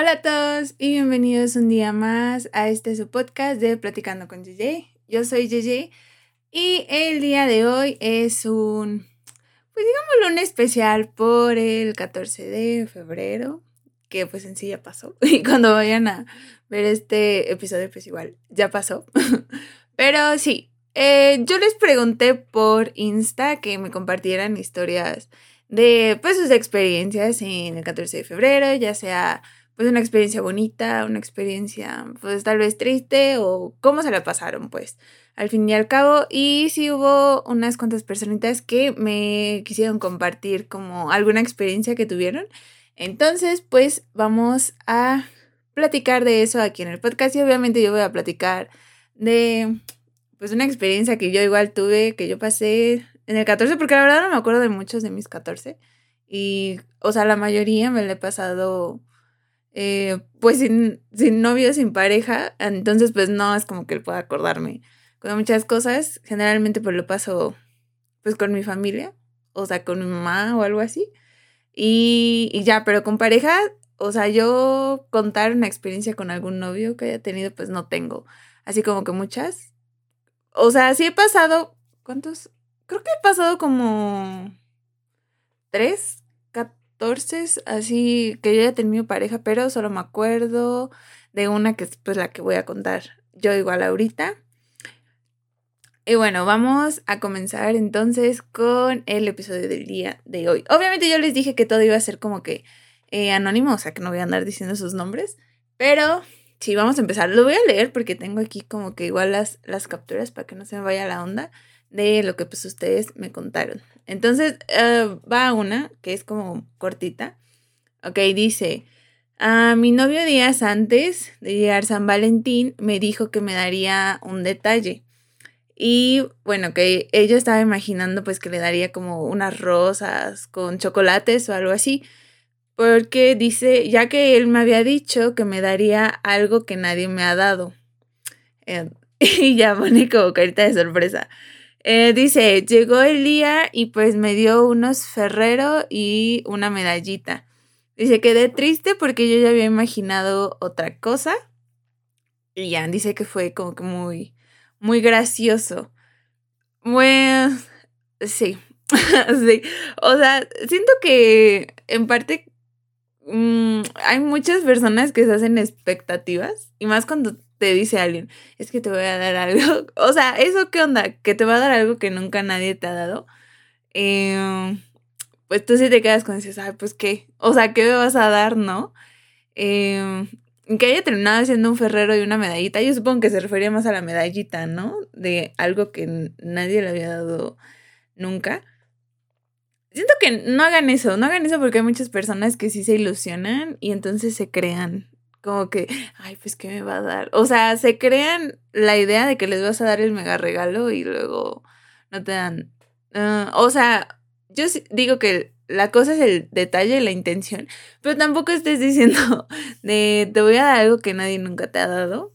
Hola a todos y bienvenidos un día más a este su podcast de Platicando con JJ. Yo soy JJ y el día de hoy es un, pues digámoslo, un especial por el 14 de febrero, que pues en sí ya pasó. Y cuando vayan a ver este episodio, pues igual ya pasó. Pero sí, eh, yo les pregunté por Insta que me compartieran historias de pues sus experiencias en el 14 de febrero, ya sea pues una experiencia bonita, una experiencia pues tal vez triste o cómo se la pasaron pues al fin y al cabo y sí hubo unas cuantas personitas que me quisieron compartir como alguna experiencia que tuvieron. Entonces pues vamos a platicar de eso aquí en el podcast y obviamente yo voy a platicar de pues una experiencia que yo igual tuve, que yo pasé en el 14, porque la verdad no me acuerdo de muchos de mis 14. Y, o sea, la mayoría me la he pasado eh, pues sin, sin novio, sin pareja, entonces pues no es como que él pueda acordarme con muchas cosas, generalmente pues lo paso pues con mi familia, o sea, con mi mamá o algo así, y, y ya, pero con pareja, o sea, yo contar una experiencia con algún novio que haya tenido pues no tengo, así como que muchas, o sea, sí he pasado, ¿cuántos? Creo que he pasado como tres, 14, así que yo ya tenido pareja, pero solo me acuerdo de una que es pues la que voy a contar yo igual ahorita. Y bueno, vamos a comenzar entonces con el episodio del día de hoy. Obviamente yo les dije que todo iba a ser como que eh, anónimo, o sea que no voy a andar diciendo sus nombres, pero sí, vamos a empezar. Lo voy a leer porque tengo aquí como que igual las, las capturas para que no se me vaya la onda de lo que pues ustedes me contaron. Entonces, uh, va una que es como cortita. Ok, dice, a mi novio días antes de llegar San Valentín me dijo que me daría un detalle. Y bueno, que ella estaba imaginando pues que le daría como unas rosas con chocolates o algo así. Porque dice, ya que él me había dicho que me daría algo que nadie me ha dado. Eh, y ya pone como carita de sorpresa. Eh, dice, llegó el día y pues me dio unos ferrero y una medallita. Dice, quedé triste porque yo ya había imaginado otra cosa. Y ya, dice que fue como que muy, muy gracioso. Bueno, sí, sí. O sea, siento que en parte mm, hay muchas personas que se hacen expectativas. Y más cuando te dice alguien, es que te voy a dar algo. O sea, ¿eso qué onda? Que te va a dar algo que nunca nadie te ha dado. Em, pues tú sí te quedas con dices, ay, pues qué. O sea, ¿qué me vas a dar, no? Em, que haya terminado siendo un ferrero y una medallita, yo supongo que se refería más a la medallita, ¿no? De algo que nadie le había dado nunca. Siento que no hagan eso, no hagan eso porque hay muchas personas que sí se ilusionan y entonces se crean como que, ay, pues, ¿qué me va a dar? O sea, se crean la idea de que les vas a dar el mega regalo y luego no te dan. Ah, o sea, yo digo que la cosa es el detalle, la intención, pero tampoco estés diciendo de te voy a dar algo que nadie nunca te ha dado.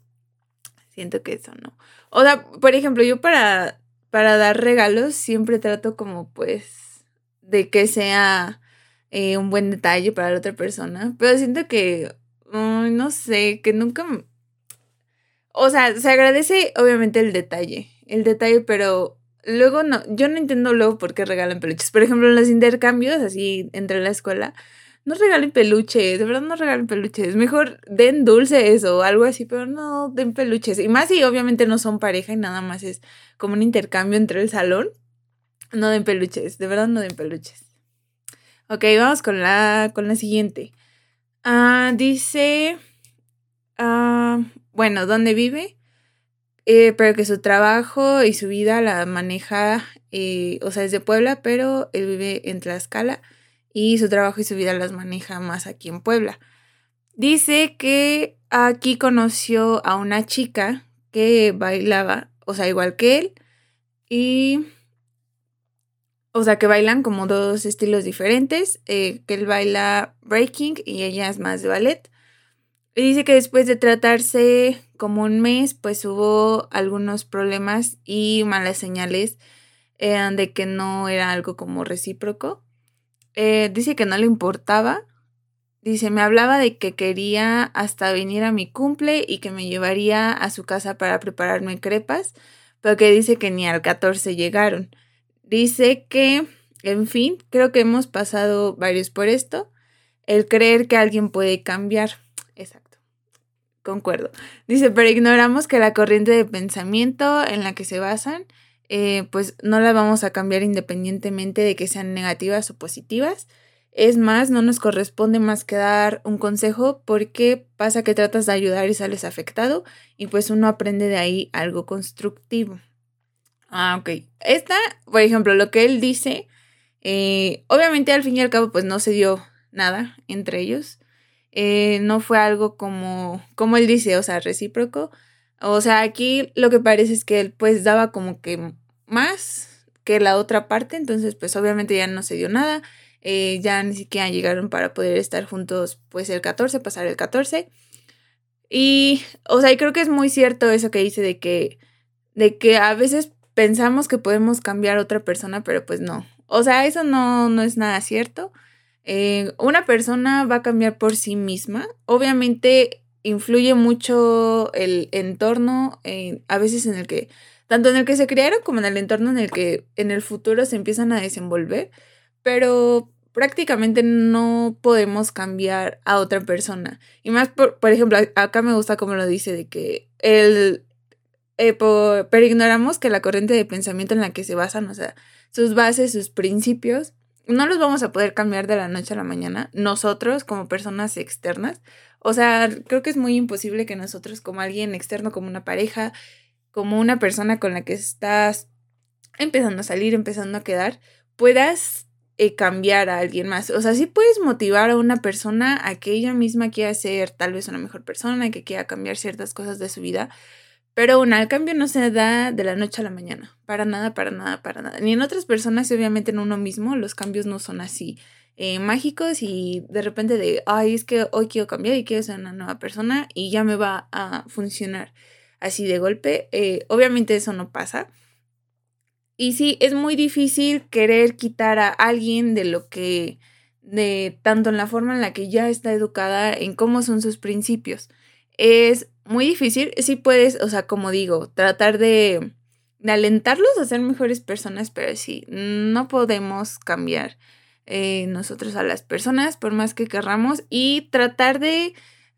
Siento que eso no. O sea, por ejemplo, yo para, para dar regalos siempre trato como pues de que sea eh, un buen detalle para la otra persona, pero siento que no sé, que nunca... O sea, se agradece obviamente el detalle, el detalle, pero luego no, yo no entiendo luego por qué regalan peluches. Por ejemplo, en los intercambios, así entre la escuela, no regalen peluches, de verdad no regalen peluches. Mejor den dulces o algo así, pero no den peluches. Y más si obviamente no son pareja y nada más es como un intercambio entre el salón. No den peluches, de verdad no den peluches. Ok, vamos con la, con la siguiente. Ah, dice, ah, bueno, ¿dónde vive? Eh, pero que su trabajo y su vida la maneja, eh, o sea, es de Puebla, pero él vive en Tlaxcala y su trabajo y su vida las maneja más aquí en Puebla. Dice que aquí conoció a una chica que bailaba, o sea, igual que él, y o sea, que bailan como dos estilos diferentes, eh, que él baila breaking y ella es más de ballet. Y dice que después de tratarse como un mes, pues hubo algunos problemas y malas señales eh, de que no era algo como recíproco. Eh, dice que no le importaba, Dice, me hablaba de que quería hasta venir a mi cumple y que me llevaría a su casa para prepararme crepas, pero que dice que ni al 14 llegaron. Dice que, en fin, creo que hemos pasado varios por esto. El creer que alguien puede cambiar. Exacto. Concuerdo. Dice, pero ignoramos que la corriente de pensamiento en la que se basan, eh, pues no la vamos a cambiar independientemente de que sean negativas o positivas. Es más, no nos corresponde más que dar un consejo porque pasa que tratas de ayudar y sales afectado y pues uno aprende de ahí algo constructivo. Ah, ok. Esta, por ejemplo, lo que él dice, eh, obviamente al fin y al cabo pues no se dio nada entre ellos. Eh, no fue algo como, como él dice, o sea, recíproco. O sea, aquí lo que parece es que él pues daba como que más que la otra parte, entonces pues obviamente ya no se dio nada. Eh, ya ni siquiera llegaron para poder estar juntos pues el 14, pasar el 14. Y, o sea, y creo que es muy cierto eso que dice de que, de que a veces pensamos que podemos cambiar a otra persona, pero pues no. O sea, eso no, no es nada cierto. Eh, una persona va a cambiar por sí misma. Obviamente influye mucho el entorno, eh, a veces en el que, tanto en el que se crearon como en el entorno en el que en el futuro se empiezan a desenvolver, pero prácticamente no podemos cambiar a otra persona. Y más, por, por ejemplo, acá me gusta como lo dice, de que el... Eh, pero ignoramos que la corriente de pensamiento en la que se basan, o sea, sus bases, sus principios, no los vamos a poder cambiar de la noche a la mañana, nosotros como personas externas. O sea, creo que es muy imposible que nosotros como alguien externo, como una pareja, como una persona con la que estás empezando a salir, empezando a quedar, puedas eh, cambiar a alguien más. O sea, sí puedes motivar a una persona a que ella misma quiera ser tal vez una mejor persona, que quiera cambiar ciertas cosas de su vida, pero bueno, el cambio no se da de la noche a la mañana. Para nada, para nada, para nada. Ni en otras personas y obviamente en uno mismo los cambios no son así eh, mágicos y de repente de, ay, es que hoy quiero cambiar y quiero ser una nueva persona y ya me va a funcionar así de golpe. Eh, obviamente eso no pasa. Y sí, es muy difícil querer quitar a alguien de lo que, de tanto en la forma en la que ya está educada, en cómo son sus principios. Es muy difícil, sí puedes, o sea, como digo, tratar de, alentarlos a ser mejores personas, pero sí, no podemos cambiar eh, nosotros a las personas por más que querramos y tratar de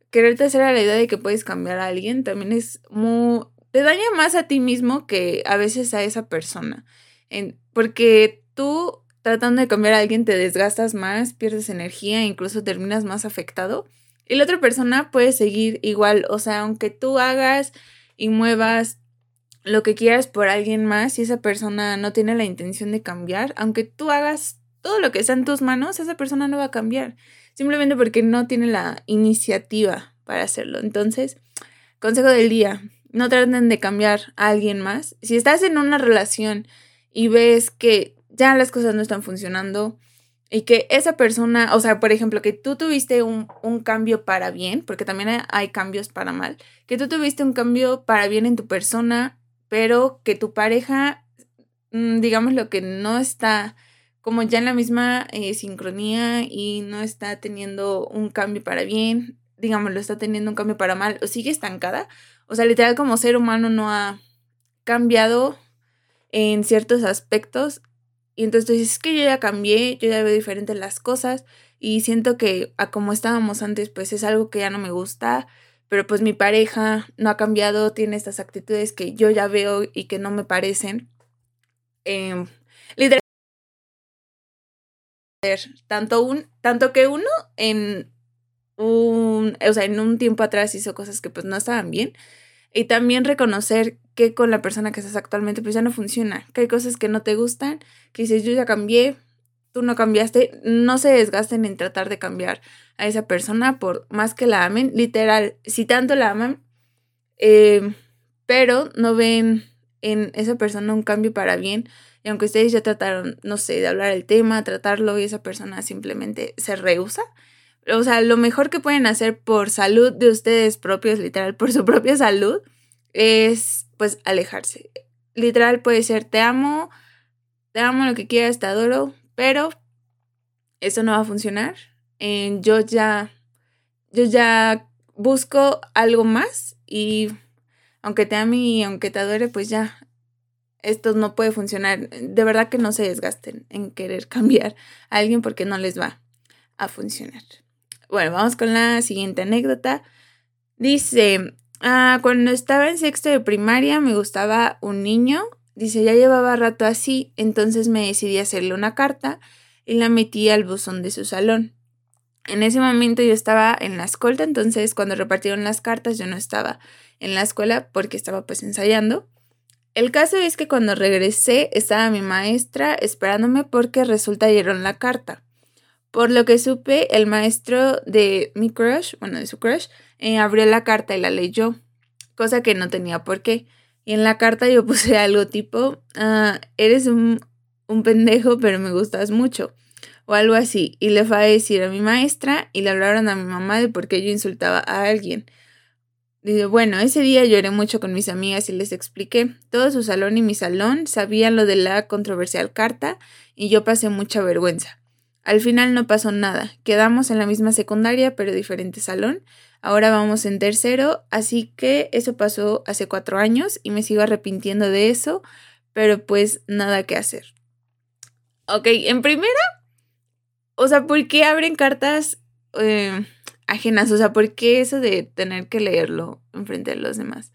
quererte hacer a la idea de que puedes cambiar a alguien también es muy, te daña más a ti mismo que a veces a esa persona. En, porque tú tratando de cambiar a alguien te desgastas más, pierdes energía, incluso terminas más afectado. Y la otra persona puede seguir igual, o sea, aunque tú hagas y muevas lo que quieras por alguien más y esa persona no tiene la intención de cambiar, aunque tú hagas todo lo que está en tus manos, esa persona no va a cambiar, simplemente porque no tiene la iniciativa para hacerlo. Entonces, consejo del día, no traten de cambiar a alguien más. Si estás en una relación y ves que ya las cosas no están funcionando y que esa persona, o sea, por ejemplo, que tú tuviste un, cambio para bien, porque también hay cambios para mal, que tú tuviste un cambio para bien en tu persona, pero que tu pareja, mm, digamos lo que no está como ya en la misma eh, sincronía y no está teniendo un cambio para bien, digamos, lo está teniendo un cambio para mal o sigue estancada, o sea, literal como ser humano no ha cambiado en ciertos aspectos. Y entonces es que yo ya cambié, yo ya veo diferentes las cosas y siento que a como estábamos antes, pues es algo que ya no me gusta, pero pues mi pareja no ha cambiado, tiene estas actitudes que yo ya veo y que no me parecen. Eh, tanto, un, tanto que uno en un, o sea, en un tiempo atrás hizo cosas que pues no estaban bien. Y también reconocer que con la persona que estás actualmente pues ya no funciona, que hay cosas que no te gustan, que dices yo ya cambié, tú no cambiaste, no se desgasten en tratar de cambiar a esa persona por más que la amen, literal, si tanto la aman, eh, pero no ven en esa persona un cambio para bien, y aunque ustedes ya trataron, no sé, de hablar el tema, tratarlo y esa persona simplemente se rehúsa, o sea, lo mejor que pueden hacer por salud de ustedes propios, literal, por su propia salud, es pues alejarse. Literal puede ser te amo, te amo lo que quieras, te adoro, pero eso no va a funcionar. eh, yo ya, yo ya busco algo más y aunque te ame y aunque te adore, pues ya, esto no puede funcionar. De verdad que no se desgasten en querer cambiar a alguien porque no les va a funcionar. Bueno, vamos con la siguiente anécdota. Dice, ah, cuando estaba en sexto de primaria me gustaba un niño. Dice, ya llevaba rato así, entonces me decidí hacerle una carta y la metí al buzón de su salón. En ese momento yo estaba en la escolta, entonces cuando repartieron las cartas yo no estaba en la escuela porque estaba pues ensayando. El caso es que cuando regresé estaba mi maestra esperándome porque resulta dieron la carta. Por lo que supe, el maestro de mi crush, bueno, de su crush, eh, abrió la carta y la leyó, cosa que no tenía por qué. Y en la carta yo puse algo tipo, ah, eres un, un pendejo, pero me gustas mucho o algo así, y le fue a decir a mi maestra y le hablaron a mi mamá de por qué yo insultaba a alguien. Dice, bueno, ese día lloré mucho con mis amigas y les expliqué. Todo su salón y mi salón sabían lo de la controversial carta y yo pasé mucha vergüenza. Al final no pasó nada. Quedamos en la misma secundaria, pero diferente salón. Ahora vamos en tercero, así que eso pasó hace cuatro años y me sigo arrepintiendo de eso, pero pues nada que hacer. Ok, en primera, o sea, ¿por qué abren cartas eh, ajenas? O sea, ¿por qué eso de tener que leerlo enfrente de los demás?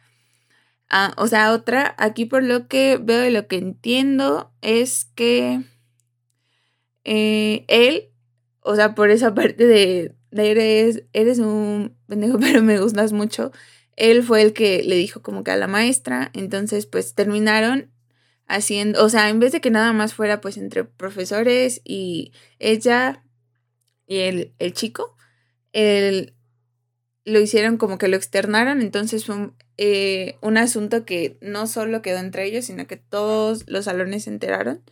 Ah, o sea, otra, aquí por lo que veo y lo que entiendo es que eh, él, o sea, por esa parte de, de, eres, eres un pendejo, pero me gustas mucho, él fue el que le dijo como que a la maestra, entonces pues terminaron haciendo, o sea, en vez de que nada más fuera pues entre profesores y ella y el, el chico, el, lo hicieron como que lo externaron, entonces fue un, eh, un, asunto que no solo quedó entre ellos, sino que todos los salones se enteraron.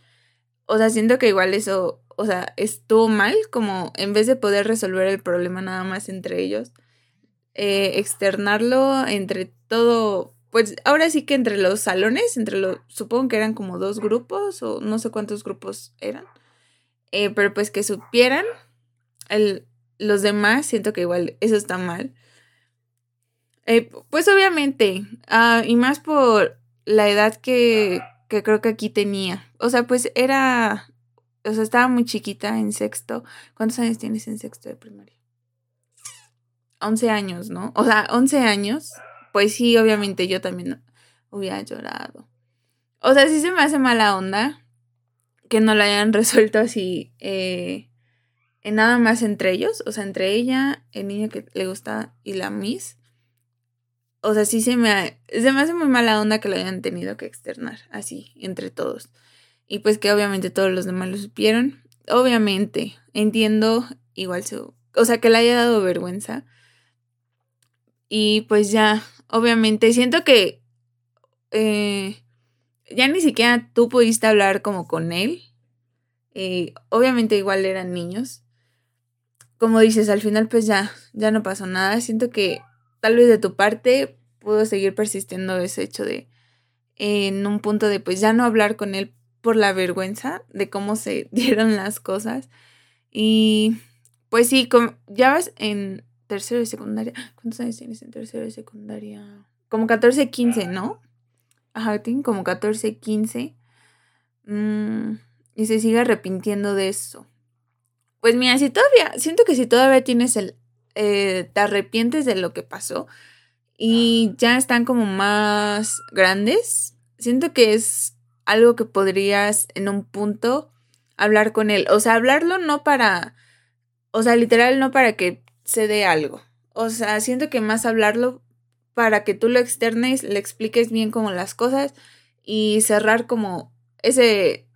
O sea, siento que igual eso, o sea, estuvo mal, como en vez de poder resolver el problema nada más entre ellos, eh, externarlo entre todo pues ahora sí que entre los salones, entre los, supongo que eran como dos grupos o no sé cuántos grupos eran, eh, pero pues que supieran, el, los demás, siento que igual eso está mal. Eh, pues obviamente, ah, y más por la edad que, que creo que aquí tenía. O sea, pues era, o sea, estaba muy chiquita en sexto. ¿Cuántos años tienes en sexto de primaria? 11 años, ¿no? O sea, 11 años pues sí, obviamente yo también hubiera llorado. O sea, sí se me hace mala onda que no lo hayan resuelto así eh, en nada más entre ellos, o sea, entre ella, el niño que le gusta y la Miss. O sea, sí se me, se me hace muy mala onda que lo hayan tenido que externar así, entre todos. Y pues que obviamente todos los demás lo supieron. Obviamente, entiendo igual su... O sea, que le haya dado vergüenza. Y pues ya, obviamente, siento que eh, ya ni siquiera tú pudiste hablar como con él. Eh, obviamente igual eran niños. Como dices, al final pues ya, ya no pasó nada. Siento que tal vez de tu parte pudo seguir persistiendo ese hecho de en un punto de pues ya no hablar con él por la vergüenza de cómo se dieron las cosas. Y pues sí, como, ya vas en tercero de secundaria. ¿Cuántos años tienes en tercero de secundaria? Como 14, 15, ¿no? Ajá, tienen como 14, 15. Mm, y se sigue arrepintiendo de eso. Pues mira, si todavía, siento que si todavía tienes el, eh, te arrepientes de lo que pasó y ya están como más grandes, siento que es algo que podrías en un punto hablar con él. O sea, hablarlo no para, o sea, literal no para que se dé algo. O sea, siento que más hablarlo para que tú lo externes, le expliques bien como las cosas y cerrar como ese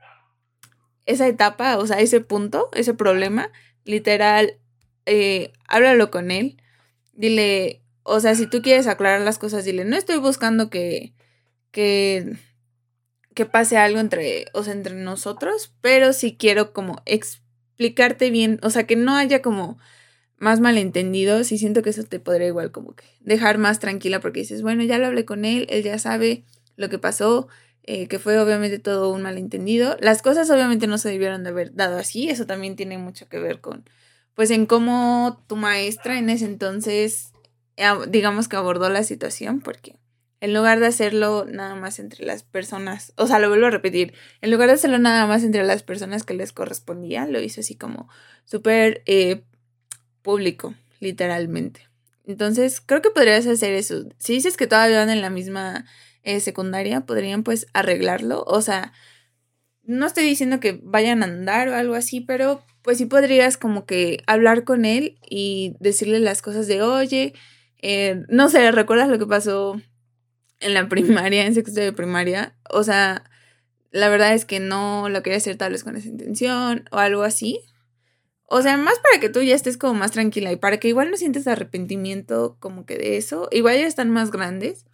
esa etapa, o sea, ese punto, ese problema, literal, eh, háblalo con él, dile, o sea, si tú quieres aclarar las cosas, dile, no estoy buscando que, que, que pase algo entre, o sea, entre nosotros, pero sí quiero como explicarte bien, o sea, que no haya como más malentendidos y siento que eso te podría igual como que dejar más tranquila porque dices, bueno, ya lo hablé con él, él ya sabe lo que pasó, eh, que fue obviamente todo un malentendido. Las cosas obviamente no se debieron de haber dado así, eso también tiene mucho que ver con pues en cómo tu maestra en ese entonces, digamos que abordó la situación, porque en lugar de hacerlo nada más entre las personas, o sea, lo vuelvo a repetir, en lugar de hacerlo nada más entre las personas que les correspondía, lo hizo así como súper eh, público, literalmente. Entonces, creo que podrías hacer eso. Si dices que todavía van en la misma eh, secundaria, podrían pues arreglarlo. O sea, no estoy diciendo que vayan a andar o algo así, pero pues sí podrías como que hablar con él y decirle las cosas de, oye, eh, no sé, ¿recuerdas lo que pasó en la primaria, en sexto de primaria? O sea, la verdad es que no lo quería hacer tal vez con esa intención o algo así. O sea, más para que tú ya estés como más tranquila y para que igual no sientes arrepentimiento como que de eso. Igual ya están más grandes.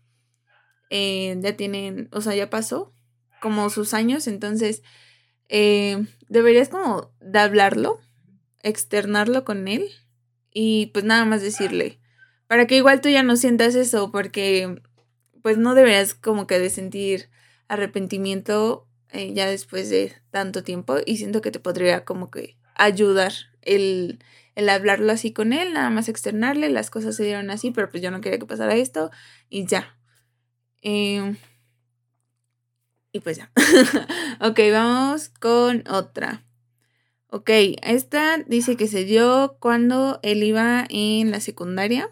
Eh, ya tienen, o sea, ya pasó como sus años, entonces eh, deberías como de hablarlo, externarlo con él y pues nada más decirle. Para que igual tú ya no sientas eso, porque pues no deberías como que de sentir arrepentimiento eh, ya después de tanto tiempo y siento que te podría como que ayudar el, hablarlo así con él, nada más externarle, las cosas se dieron así, pero pues yo no quería que pasara esto y ya. Em, y pues ya. ok, vamos con otra. Ok, esta dice que se dio cuando él iba en la secundaria.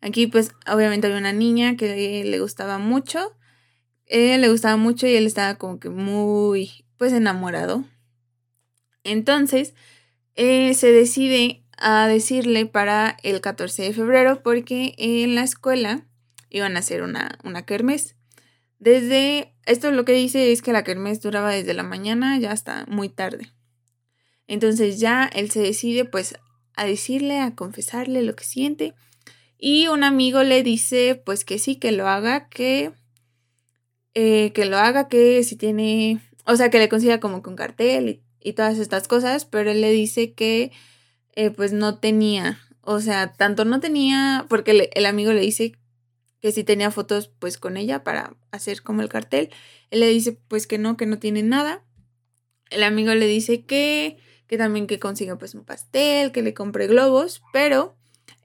Aquí pues obviamente había una niña que le gustaba mucho. Él le gustaba mucho y él estaba como que muy pues enamorado. Entonces, eh, se decide a decirle para el 14 de febrero porque en la escuela iban a hacer una, una. Desde, esto lo que dice es que la kermés duraba desde la mañana ya hasta muy tarde. Entonces ya él se decide pues a decirle, a confesarle lo que siente. Y un amigo le dice pues que sí, que lo haga, que, eh, que lo haga, que si tiene, o sea, que le consiga como con cartel y todas estas cosas, pero él le dice que eh, pues no tenía, o sea, tanto no tenía, porque el amigo le dice que si tenía fotos pues con ella para hacer como el cartel, él le dice pues que no, que no tiene nada. El amigo le dice que, que también que consiga pues un pastel, que le compre globos, pero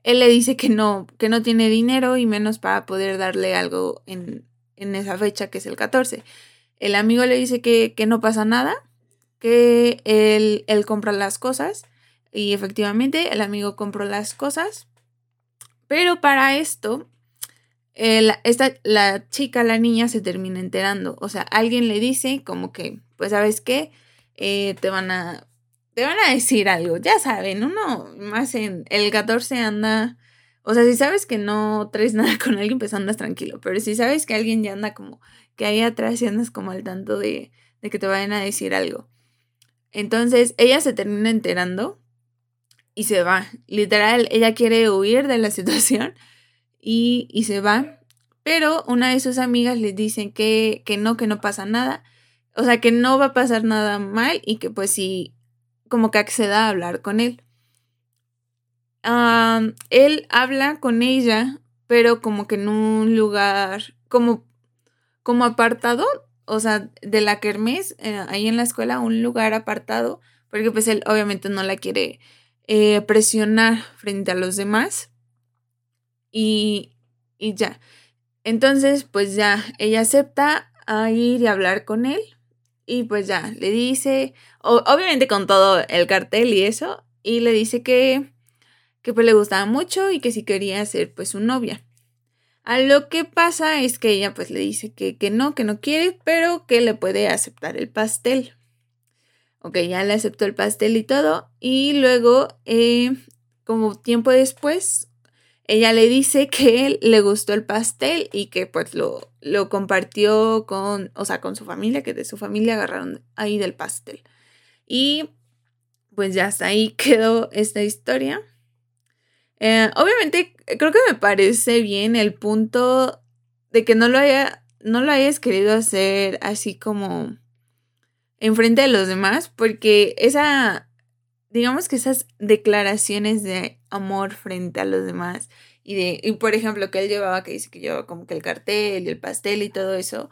él le dice que no, que no tiene dinero y menos para poder darle algo en, en esa fecha que es el 14. El amigo le dice que, que no pasa nada, que él, él compra las cosas y efectivamente el amigo compró las cosas, pero para esto esta, la chica, la niña se termina enterando, o sea, alguien le dice como que, pues sabes qué, eh, te van a... Te van a decir algo, ya saben, uno más en el 14 anda, o sea, si sabes que no traes nada con alguien, pues andas tranquilo, pero si sabes que alguien ya anda como que ahí atrás y andas como al tanto de, de que te vayan a decir algo. Entonces ella se termina enterando y se va. Literal, ella quiere huir de la situación y, se va. Pero una de sus amigas le dicen que, que no, que no pasa nada. O sea, que no va a pasar nada mal y que pues sí, como que acceda a hablar con él. él habla con ella, pero como que en un lugar, como, como apartado, o sea, de la kermés, eh, ahí en la escuela, un lugar apartado, porque pues él obviamente no la quiere eh, presionar frente a los demás. Y, y ya. Entonces, pues ya, ella acepta a ir y hablar con él. Y pues ya, le dice, obviamente con todo el cartel y eso, y le dice que, que pues le gustaba mucho y que si quería ser pues su novia. A lo que pasa es que ella pues le dice que, que no, que no quiere, pero que le puede aceptar el pastel. Ok, ya le aceptó el pastel y todo. Y luego, eh, como tiempo después, ella le dice que le gustó el pastel y que pues lo, lo compartió con, o sea, con su familia, que de su familia agarraron ahí del pastel. Y pues ya hasta ahí quedó esta historia. Eh, obviamente, creo que me parece bien el punto de que no lo haya, no lo hayas querido hacer así como enfrente de los demás, porque esa, digamos que esas declaraciones de amor frente a los demás y de, y por ejemplo, que él llevaba, que dice que llevaba como que el cartel y el pastel y todo eso,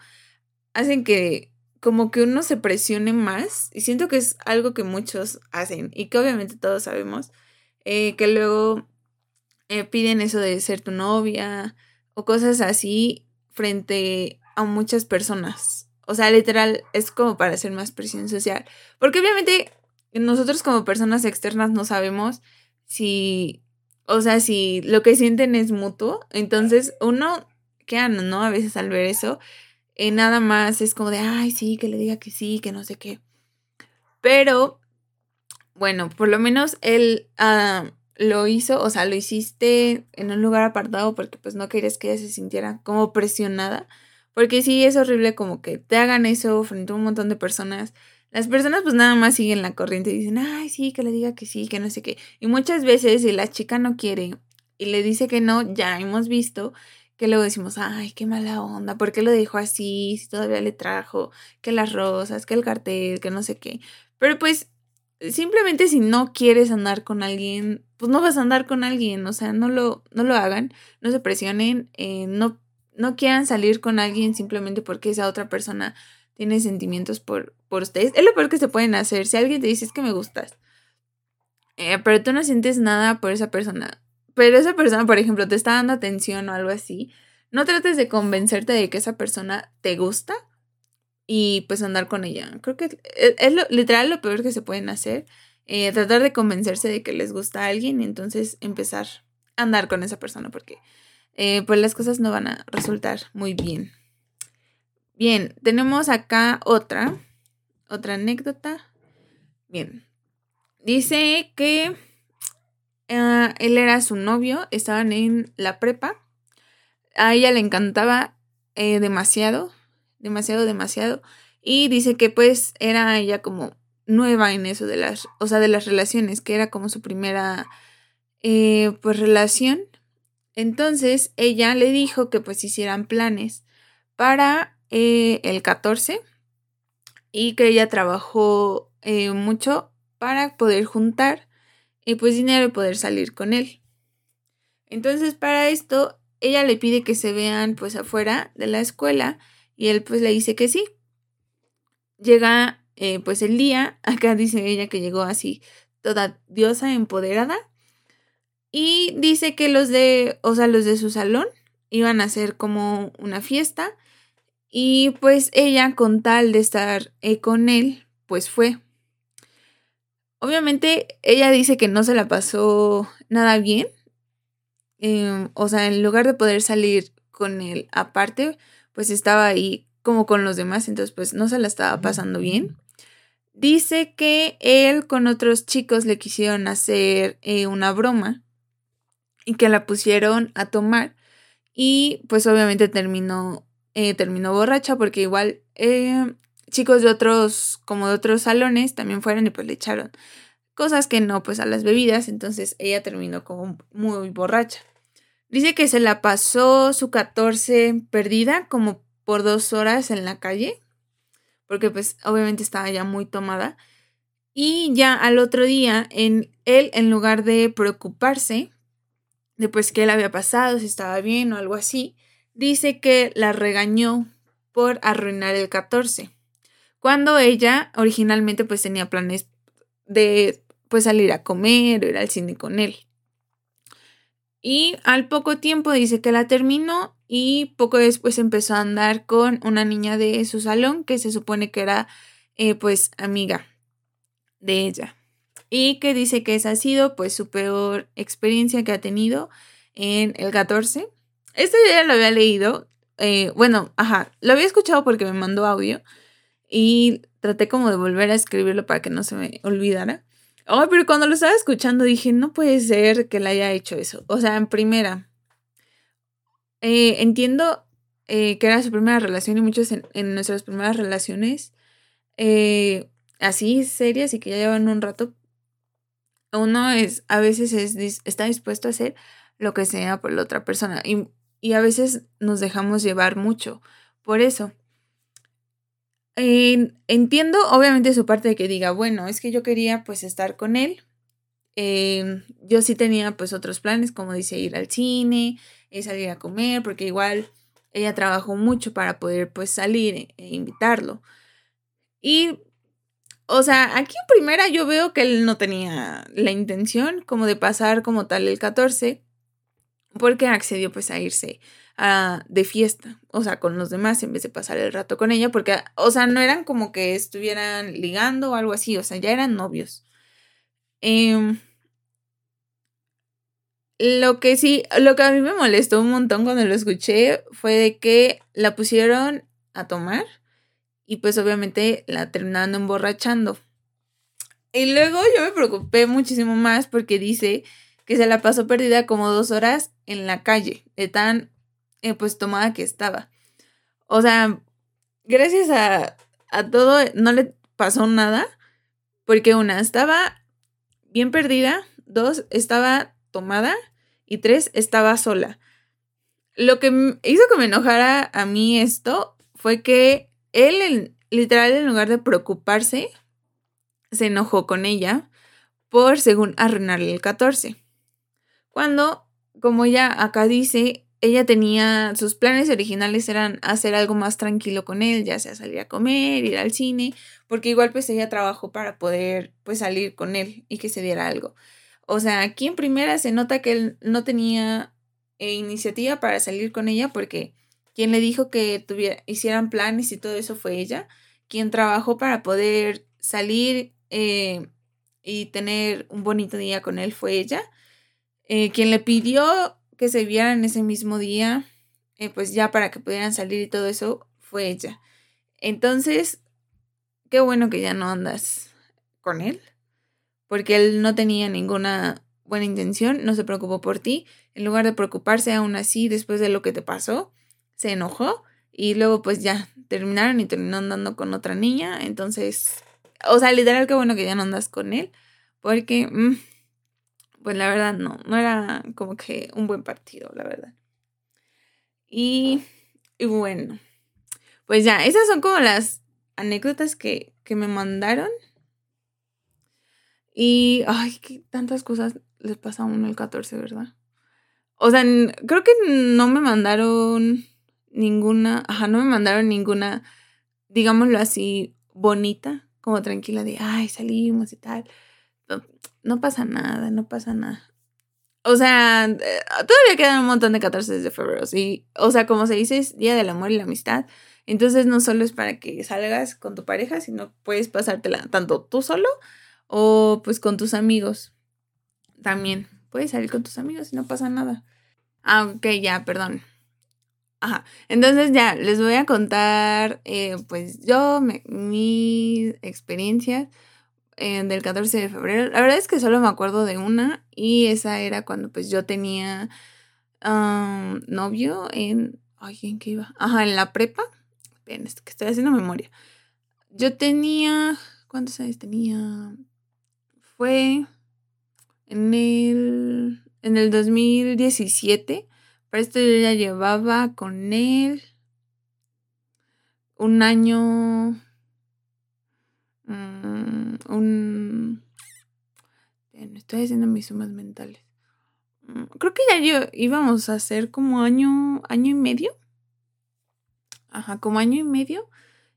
hacen que como que uno se presione más y siento que es algo que muchos hacen y que obviamente todos sabemos eh, que luego eh, piden eso de ser tu novia o cosas así frente a muchas personas. O sea, literal, es como para hacer más presión social. Porque obviamente nosotros como personas externas no sabemos si, o sea, si lo que sienten es mutuo. Entonces, uno, qué ¿no? A veces al ver eso, eh, nada más es como de, ay, sí, que le diga que sí, que no sé qué. Pero, bueno, por lo menos él ah, lo hizo, o sea, lo hiciste en un lugar apartado porque pues no querías que ella se sintiera como presionada. Porque sí, es horrible como que te hagan eso frente a un montón de personas. Las personas pues nada más siguen la corriente y dicen, ay, sí, que le diga que sí, que no sé qué. Y muchas veces si la chica no quiere y le dice que no, ya hemos visto que luego decimos, ay, qué mala onda, ¿por qué lo dejó así? Si todavía le trajo, que las rosas, que el cartel, que no sé qué. Pero pues simplemente si no quieres andar con alguien, pues no vas a andar con alguien, o sea, no lo, no lo hagan, no se presionen, eh, no, no quieran salir con alguien simplemente porque esa otra persona tiene sentimientos por, por ustedes. Es lo peor que se pueden hacer. Si alguien te dice es que me gustas, eh, pero tú no sientes nada por esa persona, pero esa persona, por ejemplo, te está dando atención o algo así, no trates de convencerte de que esa persona te gusta y pues andar con ella. Creo que es, lo, literal lo peor que se pueden hacer. Eh, tratar de convencerse de que les gusta a alguien y entonces empezar a andar con esa persona porque eh, pues las cosas no van a resultar muy bien. Bien, tenemos acá otra, otra anécdota. Bien, dice que eh, él era su novio, estaban en la prepa. A ella le encantaba demasiado demasiado, demasiado. Y dice que pues era ella como nueva en eso de las, o sea, de las relaciones, que era como su primera, eh, pues, relación. Entonces ella le dijo que pues hicieran planes para eh, el 14 y que ella trabajó eh, mucho para poder juntar y pues dinero y poder salir con él. Entonces para esto ella le pide que se vean pues afuera de la escuela y él pues le dice que sí. Llega eh, pues el día, acá dice ella que llegó así toda diosa empoderada. Y dice que los de, o sea, los de su salón iban a hacer como una fiesta. Y pues ella, con tal de estar eh, con él, pues fue. Obviamente ella dice que no se la pasó nada bien. Em, o sea, en lugar de poder salir con él aparte, pues estaba ahí como con los demás, entonces pues no se la estaba pasando bien. Dice que él con otros chicos le quisieron hacer eh, una broma y que la pusieron a tomar y pues obviamente terminó, eh, terminó borracha porque igual eh, chicos de otros, como de otros salones también fueron y pues le echaron cosas que no pues a las bebidas, entonces ella terminó como muy borracha. Dice que se la pasó su 14 perdida como por dos horas en la calle, porque pues obviamente estaba ya muy tomada. Y ya al otro día, en él, en lugar de preocuparse de pues qué le había pasado, si estaba bien o algo así, dice que la regañó por arruinar el 14. Cuando ella originalmente pues tenía planes de pues salir a comer o ir al cine con él. Y al poco tiempo dice que la terminó y poco después empezó a andar con una niña de su salón que se supone que era eh, pues amiga de ella. Y que dice que esa ha sido pues su peor experiencia que ha tenido en el 14. Esto ya lo había leído. Eh, bueno, ajá, lo había escuchado porque me mandó audio y traté como de volver a escribirlo para que no se me olvidara. Oh, pero cuando lo estaba escuchando dije, no puede ser que le haya hecho eso. O sea, en primera, eh, entiendo eh, que era su primera relación y muchos en, nuestras primeras relaciones así serias y que ya llevan un rato, uno es, a veces es, está dispuesto a hacer lo que sea por la otra persona y, y a veces nos dejamos llevar mucho por eso entiendo obviamente su parte de que diga, bueno, es que yo quería pues estar con él. Em, yo sí tenía pues otros planes, como dice, ir al cine, eh, salir a comer, porque igual ella trabajó mucho para poder pues salir e, e invitarlo. Y o sea, aquí en primera yo veo que él no tenía la intención como de pasar como tal el 14, porque accedió pues a irse de fiesta, o sea, con los demás en vez de pasar el rato con ella, porque, o sea, no eran como que estuvieran ligando o algo así, o sea, ya eran novios. Em, lo que sí, lo que a mí me molestó un montón cuando lo escuché fue de que la pusieron a tomar y pues obviamente la terminaron emborrachando. Y luego yo me preocupé muchísimo más porque dice que se la pasó perdida como dos horas en la calle, tan eh, pues tomada que estaba. O sea, gracias a, a todo no le pasó nada porque una estaba bien perdida, dos estaba tomada y tres estaba sola. Lo que hizo que me enojara a mí esto fue que él, literal, en lugar de preocuparse, se enojó con ella por, según, arruinarle el 14. Cuando, como ella acá dice, ella tenía, sus planes originales eran hacer algo más tranquilo con él, ya sea salir a comer, ir al cine, porque igual pues ella trabajó para poder pues salir con él y que se diera algo. O sea, aquí en primera se nota que él no tenía eh, iniciativa para salir con ella porque quien le dijo que tuviera, hicieran planes y todo eso fue ella, quien trabajó para poder salir eh, y tener un bonito día con él fue ella. Eh, quien le pidió que se vieran ese mismo día, eh, pues ya para que pudieran salir y todo eso, fue ella. Entonces, qué bueno que ya no andas con él, porque él no tenía ninguna buena intención, no se preocupó por ti, en lugar de preocuparse aún así después de lo que te pasó, se enojó y luego pues ya terminaron y terminó andando con otra niña. Entonces, o sea, literal que bueno que ya no andas con él porque, mm, pues la verdad no, no era como que un buen partido, la verdad. Y, y bueno, pues ya, esas son como las anécdotas que, que me mandaron. Y, ay, que tantas cosas les pasa a uno el 14, ¿verdad? O sea, creo que no me mandaron ninguna, ajá, no me mandaron ninguna, digámoslo así, bonita, como tranquila de, ay, salimos y tal. No, pasa nada, no pasa nada. O sea, eh, todavía quedan un montón de 14 de febrero, sí. O sea, como se dice, es Día del Amor y la Amistad. Entonces no solo es para que salgas con tu pareja, sino puedes pasártela tanto tú solo o pues con tus amigos. También puedes salir con tus amigos y no pasa nada. Ah, ok, ya, perdón. Ajá. Entonces ya, les voy a contar, eh, pues yo, mi, mis experiencias del 14 de febrero. La verdad es que solo me acuerdo de una y esa era cuando pues yo tenía novio en... Ay, ¿en qué iba? Ajá, en la prepa. Bien, estoy haciendo memoria. Yo tenía... ¿Cuántos años tenía? Fue en el... En el 2017 para esto yo ya llevaba con él un año. Mm, un. Estoy haciendo mis sumas mentales. Mm, creo que ya yo íbamos a hacer como año, año y medio. Ajá, como año y medio.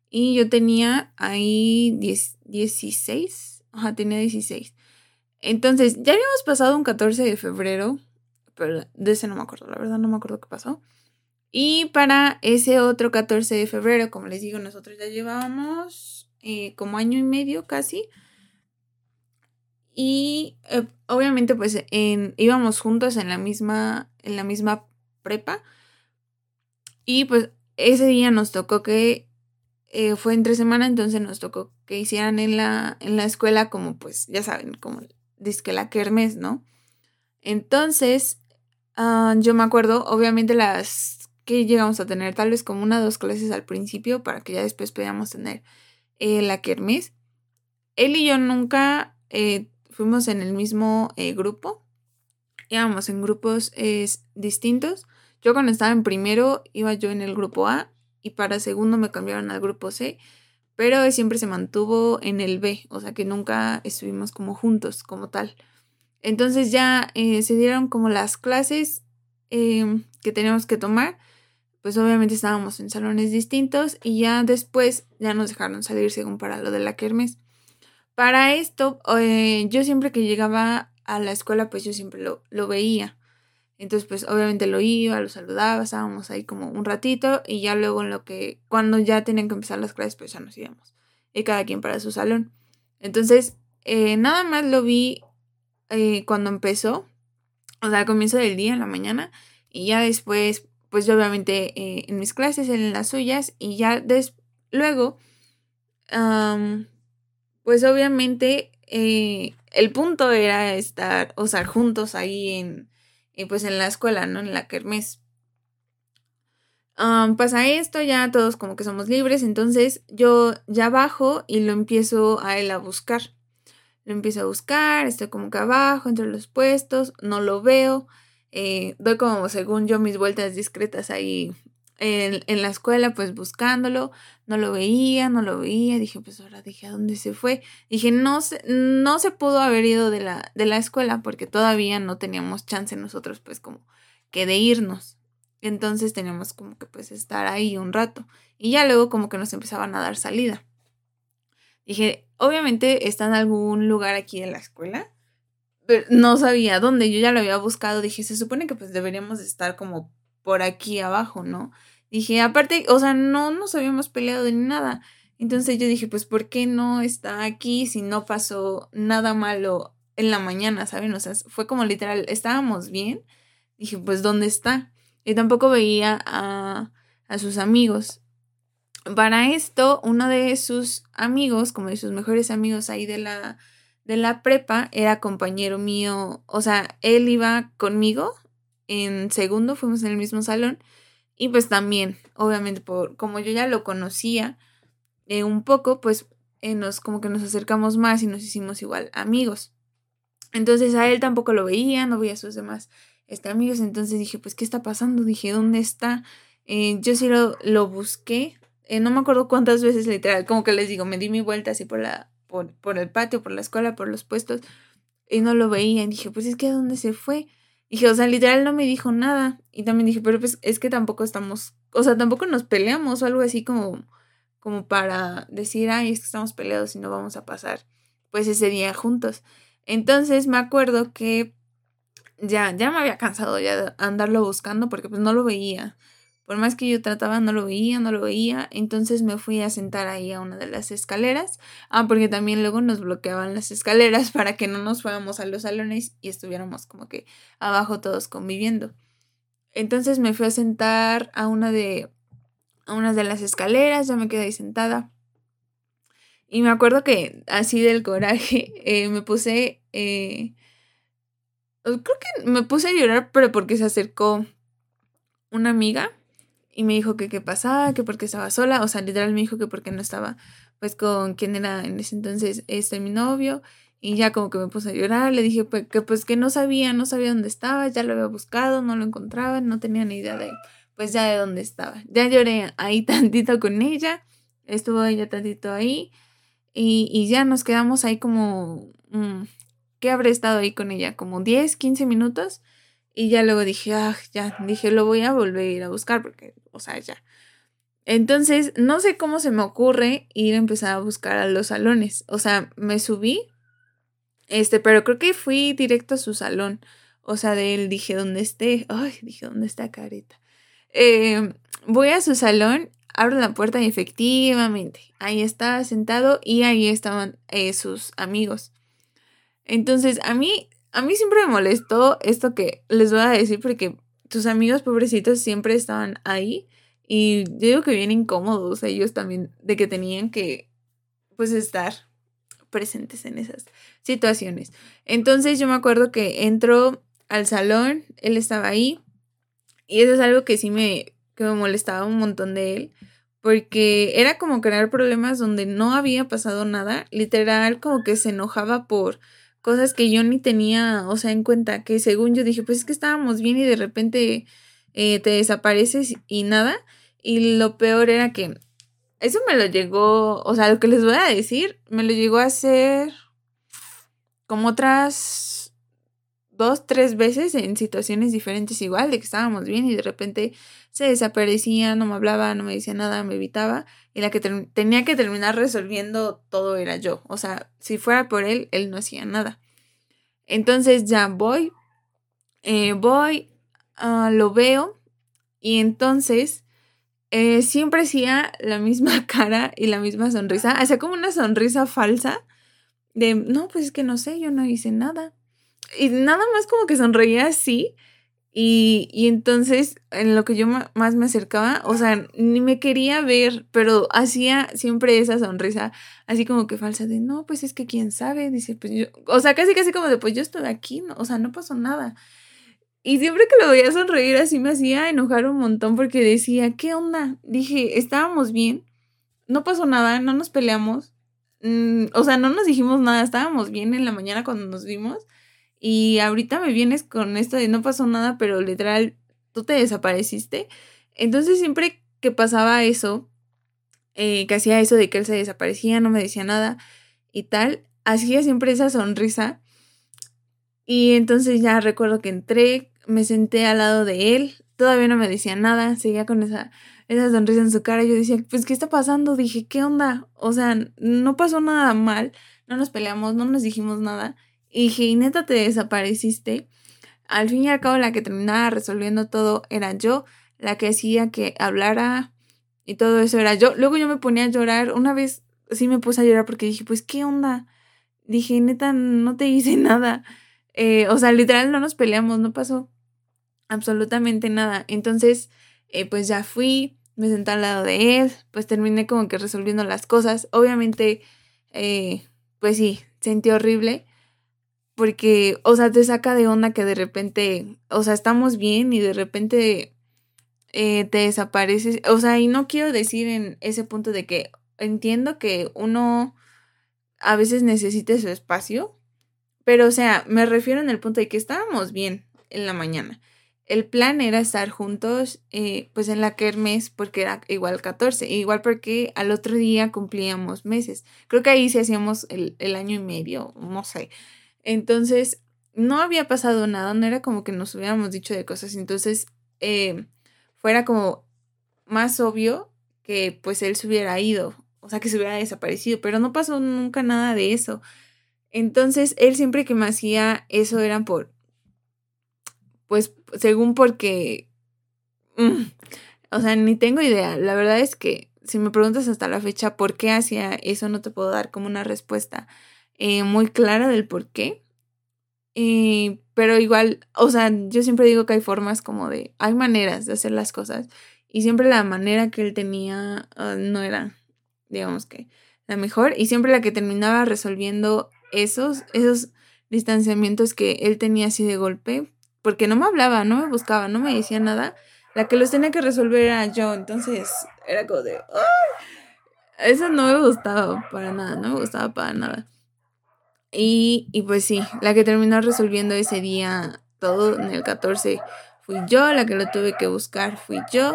Y yo tenía ahí 16. Ajá, tenía 16. Entonces, ya habíamos pasado un 14 de febrero pero de ese no me acuerdo, la verdad no me acuerdo qué pasó. Y para ese otro 14 de febrero, como les digo, nosotros ya llevábamos eh, como año y medio casi. Y eh, obviamente pues en, íbamos juntos en la misma, en la misma prepa. Y pues ese día nos tocó que eh, fue entre semana, entonces nos tocó que hicieran en la, en la escuela como pues ya saben, como que la kermes, ¿no? Entonces Ah, yo me acuerdo, obviamente, las que llegamos a tener, tal vez como una o dos clases al principio, para que ya después podamos tener eh, la kermés. Él y yo nunca eh, fuimos en el mismo eh, grupo, íbamos en grupos distintos. Yo cuando estaba en primero iba yo en el grupo A y para segundo me cambiaron al grupo C, pero siempre se mantuvo en el B, o sea que nunca estuvimos como juntos como tal. Entonces ya se dieron como las clases em, que teníamos que tomar. Pues obviamente estábamos en salones distintos y ya después ya nos dejaron salir según para lo de la kermes. para esto, eh, yo siempre que llegaba a la escuela, pues yo siempre lo, lo veía. Entonces, pues obviamente lo iba, lo saludaba, estábamos ahí como un ratito y ya luego en lo que, cuando ya tenían que empezar las clases, pues ya nos íbamos. Y cada quien para su salón. Entonces, eh, nada más lo vi eh, cuando empezó, o sea, al comienzo del día, en la mañana, y ya después, pues yo obviamente en mis clases, en las suyas, y ya des luego, pues obviamente eh, el punto era estar, o sea, juntos ahí en, eh, pues en la escuela, ¿no? En la kermés. pasa esto, ya todos como que somos libres, entonces yo ya bajo y lo empiezo a él a buscar. Lo empiezo a buscar, estoy como que abajo, entre los puestos, no lo veo. Eh, doy como, según yo, mis vueltas discretas ahí en, la escuela, pues buscándolo, no lo veía, no lo veía, dije, pues ahora dije, ¿a dónde se fue? Dije, no se, no se pudo haber ido de la, de la escuela porque todavía no teníamos chance nosotros, pues como que de irnos. Entonces teníamos como que pues estar ahí un rato. Y ya luego como que nos empezaban a dar salida. Dije, obviamente está en algún lugar aquí en la escuela, pero no sabía dónde, yo ya lo había buscado, dije, se supone que pues deberíamos estar como por aquí abajo, ¿no? Dije, aparte, o sea, no nos habíamos peleado ni nada. Entonces yo dije, pues, ¿por qué no está aquí si no pasó nada malo en la mañana, ¿saben? O sea, fue como literal, estábamos bien. Dije, pues, ¿dónde está? Y tampoco veía a, a sus amigos. Para esto, uno de sus amigos, como de sus mejores amigos ahí de la, de la prepa, era compañero mío. O sea, él iba conmigo en segundo, fuimos en el mismo salón. Y pues también, obviamente, por como yo ya lo conocía eh, un poco, pues eh, nos como que nos acercamos más y nos hicimos igual amigos. Entonces a él tampoco lo veía, no veía a sus demás este, amigos. Entonces dije, pues, ¿qué está pasando? Dije, ¿dónde está? Eh, yo sí lo, lo busqué. no me acuerdo cuántas veces literal, como que les digo, me di mi vuelta así por, la, por, por el patio, por la escuela, por los puestos. Y no lo veía. Y dije, pues es que ¿a dónde se fue? dije, o sea, literal no me dijo nada. Y también dije, pero pues es que tampoco estamos, o sea, tampoco nos peleamos o algo así como, como para decir, ay, es que estamos peleados y no vamos a pasar pues ese día juntos. Entonces me acuerdo que ya, ya me había cansado ya de andarlo buscando porque pues no lo veía. Por más que yo trataba, no lo veía, no lo veía. Entonces me fui a sentar ahí a una de las escaleras. Ah, porque también luego nos bloqueaban las escaleras para que no nos fuéramos a los salones y estuviéramos como que abajo todos conviviendo. Entonces me fui a sentar a una de, a una de las escaleras, ya me quedé ahí sentada. Y me acuerdo que así del coraje eh, me puse... Eh, creo que me puse a llorar, pero porque se acercó una amiga y me dijo que qué pasaba, que porque estaba sola, o sea, literal me dijo que porque no estaba pues con quien era en ese entonces este mi novio y ya como que me puse a llorar, le dije pues, que pues que no sabía, no sabía dónde estaba, ya lo había buscado, no lo encontraba, no tenía ni idea de pues ya de dónde estaba. Ya lloré ahí tantito con ella, estuvo ella tantito ahí y, y ya nos quedamos ahí como, mm, ¿qué habré estado ahí con ella? Como 10, 15 minutos y ya luego dije, ah, ya, dije, lo voy a volver a ir a buscar porque, o sea, ya. Entonces, no sé cómo se me ocurre ir a empezar a buscar a los salones. O sea, me subí, este, pero creo que fui directo a su salón. O sea, de él dije, ¿dónde esté? Ay, dije, ¿dónde está Careta? Eh, voy a su salón, abro la puerta y efectivamente, ahí estaba sentado y ahí estaban eh, sus amigos. Entonces, a mí a mí siempre me molestó esto que les voy a decir porque tus amigos pobrecitos siempre estaban ahí y yo digo que bien incómodos ellos también de que tenían que pues estar presentes en esas situaciones. Entonces yo me acuerdo que entró al salón, él estaba ahí y eso es algo que sí me, que me molestaba un montón de él porque era como crear problemas donde no había pasado nada, literal como que se enojaba por cosas que yo ni tenía, o sea, en cuenta, que según yo dije, pues es que estábamos bien y de repente eh, te desapareces y nada. Y lo peor era que eso me lo llegó, o sea, lo que les voy a decir, me lo llegó a hacer como otras dos, tres veces en situaciones diferentes igual, de que estábamos bien y de repente se desaparecía, no me hablaba, no me decía nada, me evitaba y la que tenía que terminar resolviendo todo era yo. O sea, si fuera por él, él no hacía nada. Entonces ya voy, eh, voy, uh, lo veo y entonces eh, siempre hacía la misma cara y la misma sonrisa, hacía como una sonrisa falsa de, no, pues es que no sé, yo no hice nada y nada más como que sonreía así. Y, y, entonces, en lo que yo más me acercaba, o sea, ni me quería ver, pero hacía siempre esa sonrisa, así como que falsa de, no, pues es que quién sabe, dice, pues yo, o sea, casi casi como de, pues yo estoy aquí, o sea, no pasó nada. Y siempre que lo veía sonreír así me hacía enojar un montón porque decía, ¿qué onda? Dije, estábamos bien, no pasó nada, no nos peleamos, mm, o sea, no nos dijimos nada, estábamos bien en la mañana cuando nos vimos y ahorita me vienes con esto de no pasó nada, pero literal, tú te desapareciste. Entonces siempre que pasaba eso, eh, que hacía eso de que él se desaparecía, no me decía nada y tal, hacía siempre esa sonrisa. Y entonces ya recuerdo que entré, me senté al lado de él, todavía no me decía nada, seguía con esa, esa sonrisa en su cara. Yo decía, pues, ¿qué está pasando? Dije, ¿qué onda? O sea, no pasó nada mal, no nos peleamos, no nos dijimos nada. Y dije, y neta te desapareciste. Al fin y al cabo, la que terminaba resolviendo todo era yo, la que hacía que hablara y todo eso era yo. Luego yo me ponía a llorar. Una vez sí me puse a llorar porque dije, pues, ¿qué onda? Dije, neta, no te hice nada. Eh, o sea, literal no nos peleamos, no pasó absolutamente nada. Entonces, eh, pues ya fui, me senté al lado de él, pues terminé como que resolviendo las cosas. Obviamente, eh, pues sí, sentí horrible porque, o sea, te saca de onda que de repente, o sea, estamos bien y de repente eh, te desapareces. O sea, y no quiero decir en ese punto de que entiendo que uno a veces necesite su espacio, pero, o sea, me refiero en el punto de que estábamos bien en la mañana. El plan era estar juntos, eh, pues en la kermes, porque era igual 14, igual porque al otro día cumplíamos meses. Creo que ahí sí hacíamos el, el año y medio, no sé. Entonces, no había pasado nada, no era como que nos hubiéramos dicho de cosas, entonces eh, fuera como más obvio que pues él se hubiera ido, o sea, que se hubiera desaparecido, pero no pasó nunca nada de eso. Entonces, él siempre que me hacía eso eran por, pues, según porque, mm, o sea, ni tengo idea. La verdad es que si me preguntas hasta la fecha por qué hacía eso, no te puedo dar como una respuesta eh, muy clara del por qué. Eh, pero igual, o sea, yo siempre digo que hay formas como de, hay maneras de hacer las cosas y siempre la manera que él tenía ah, no era, digamos que, la mejor y siempre la que terminaba resolviendo esos, esos distanciamientos que él tenía así de golpe, porque no me hablaba, no me buscaba, no me decía nada, la que los tenía que resolver era yo, entonces era como de, eso no me gustaba para nada, no me gustaba para nada. Y, y pues sí, la que terminó resolviendo ese día todo en el 14 fui yo, la que lo tuve que buscar fui yo,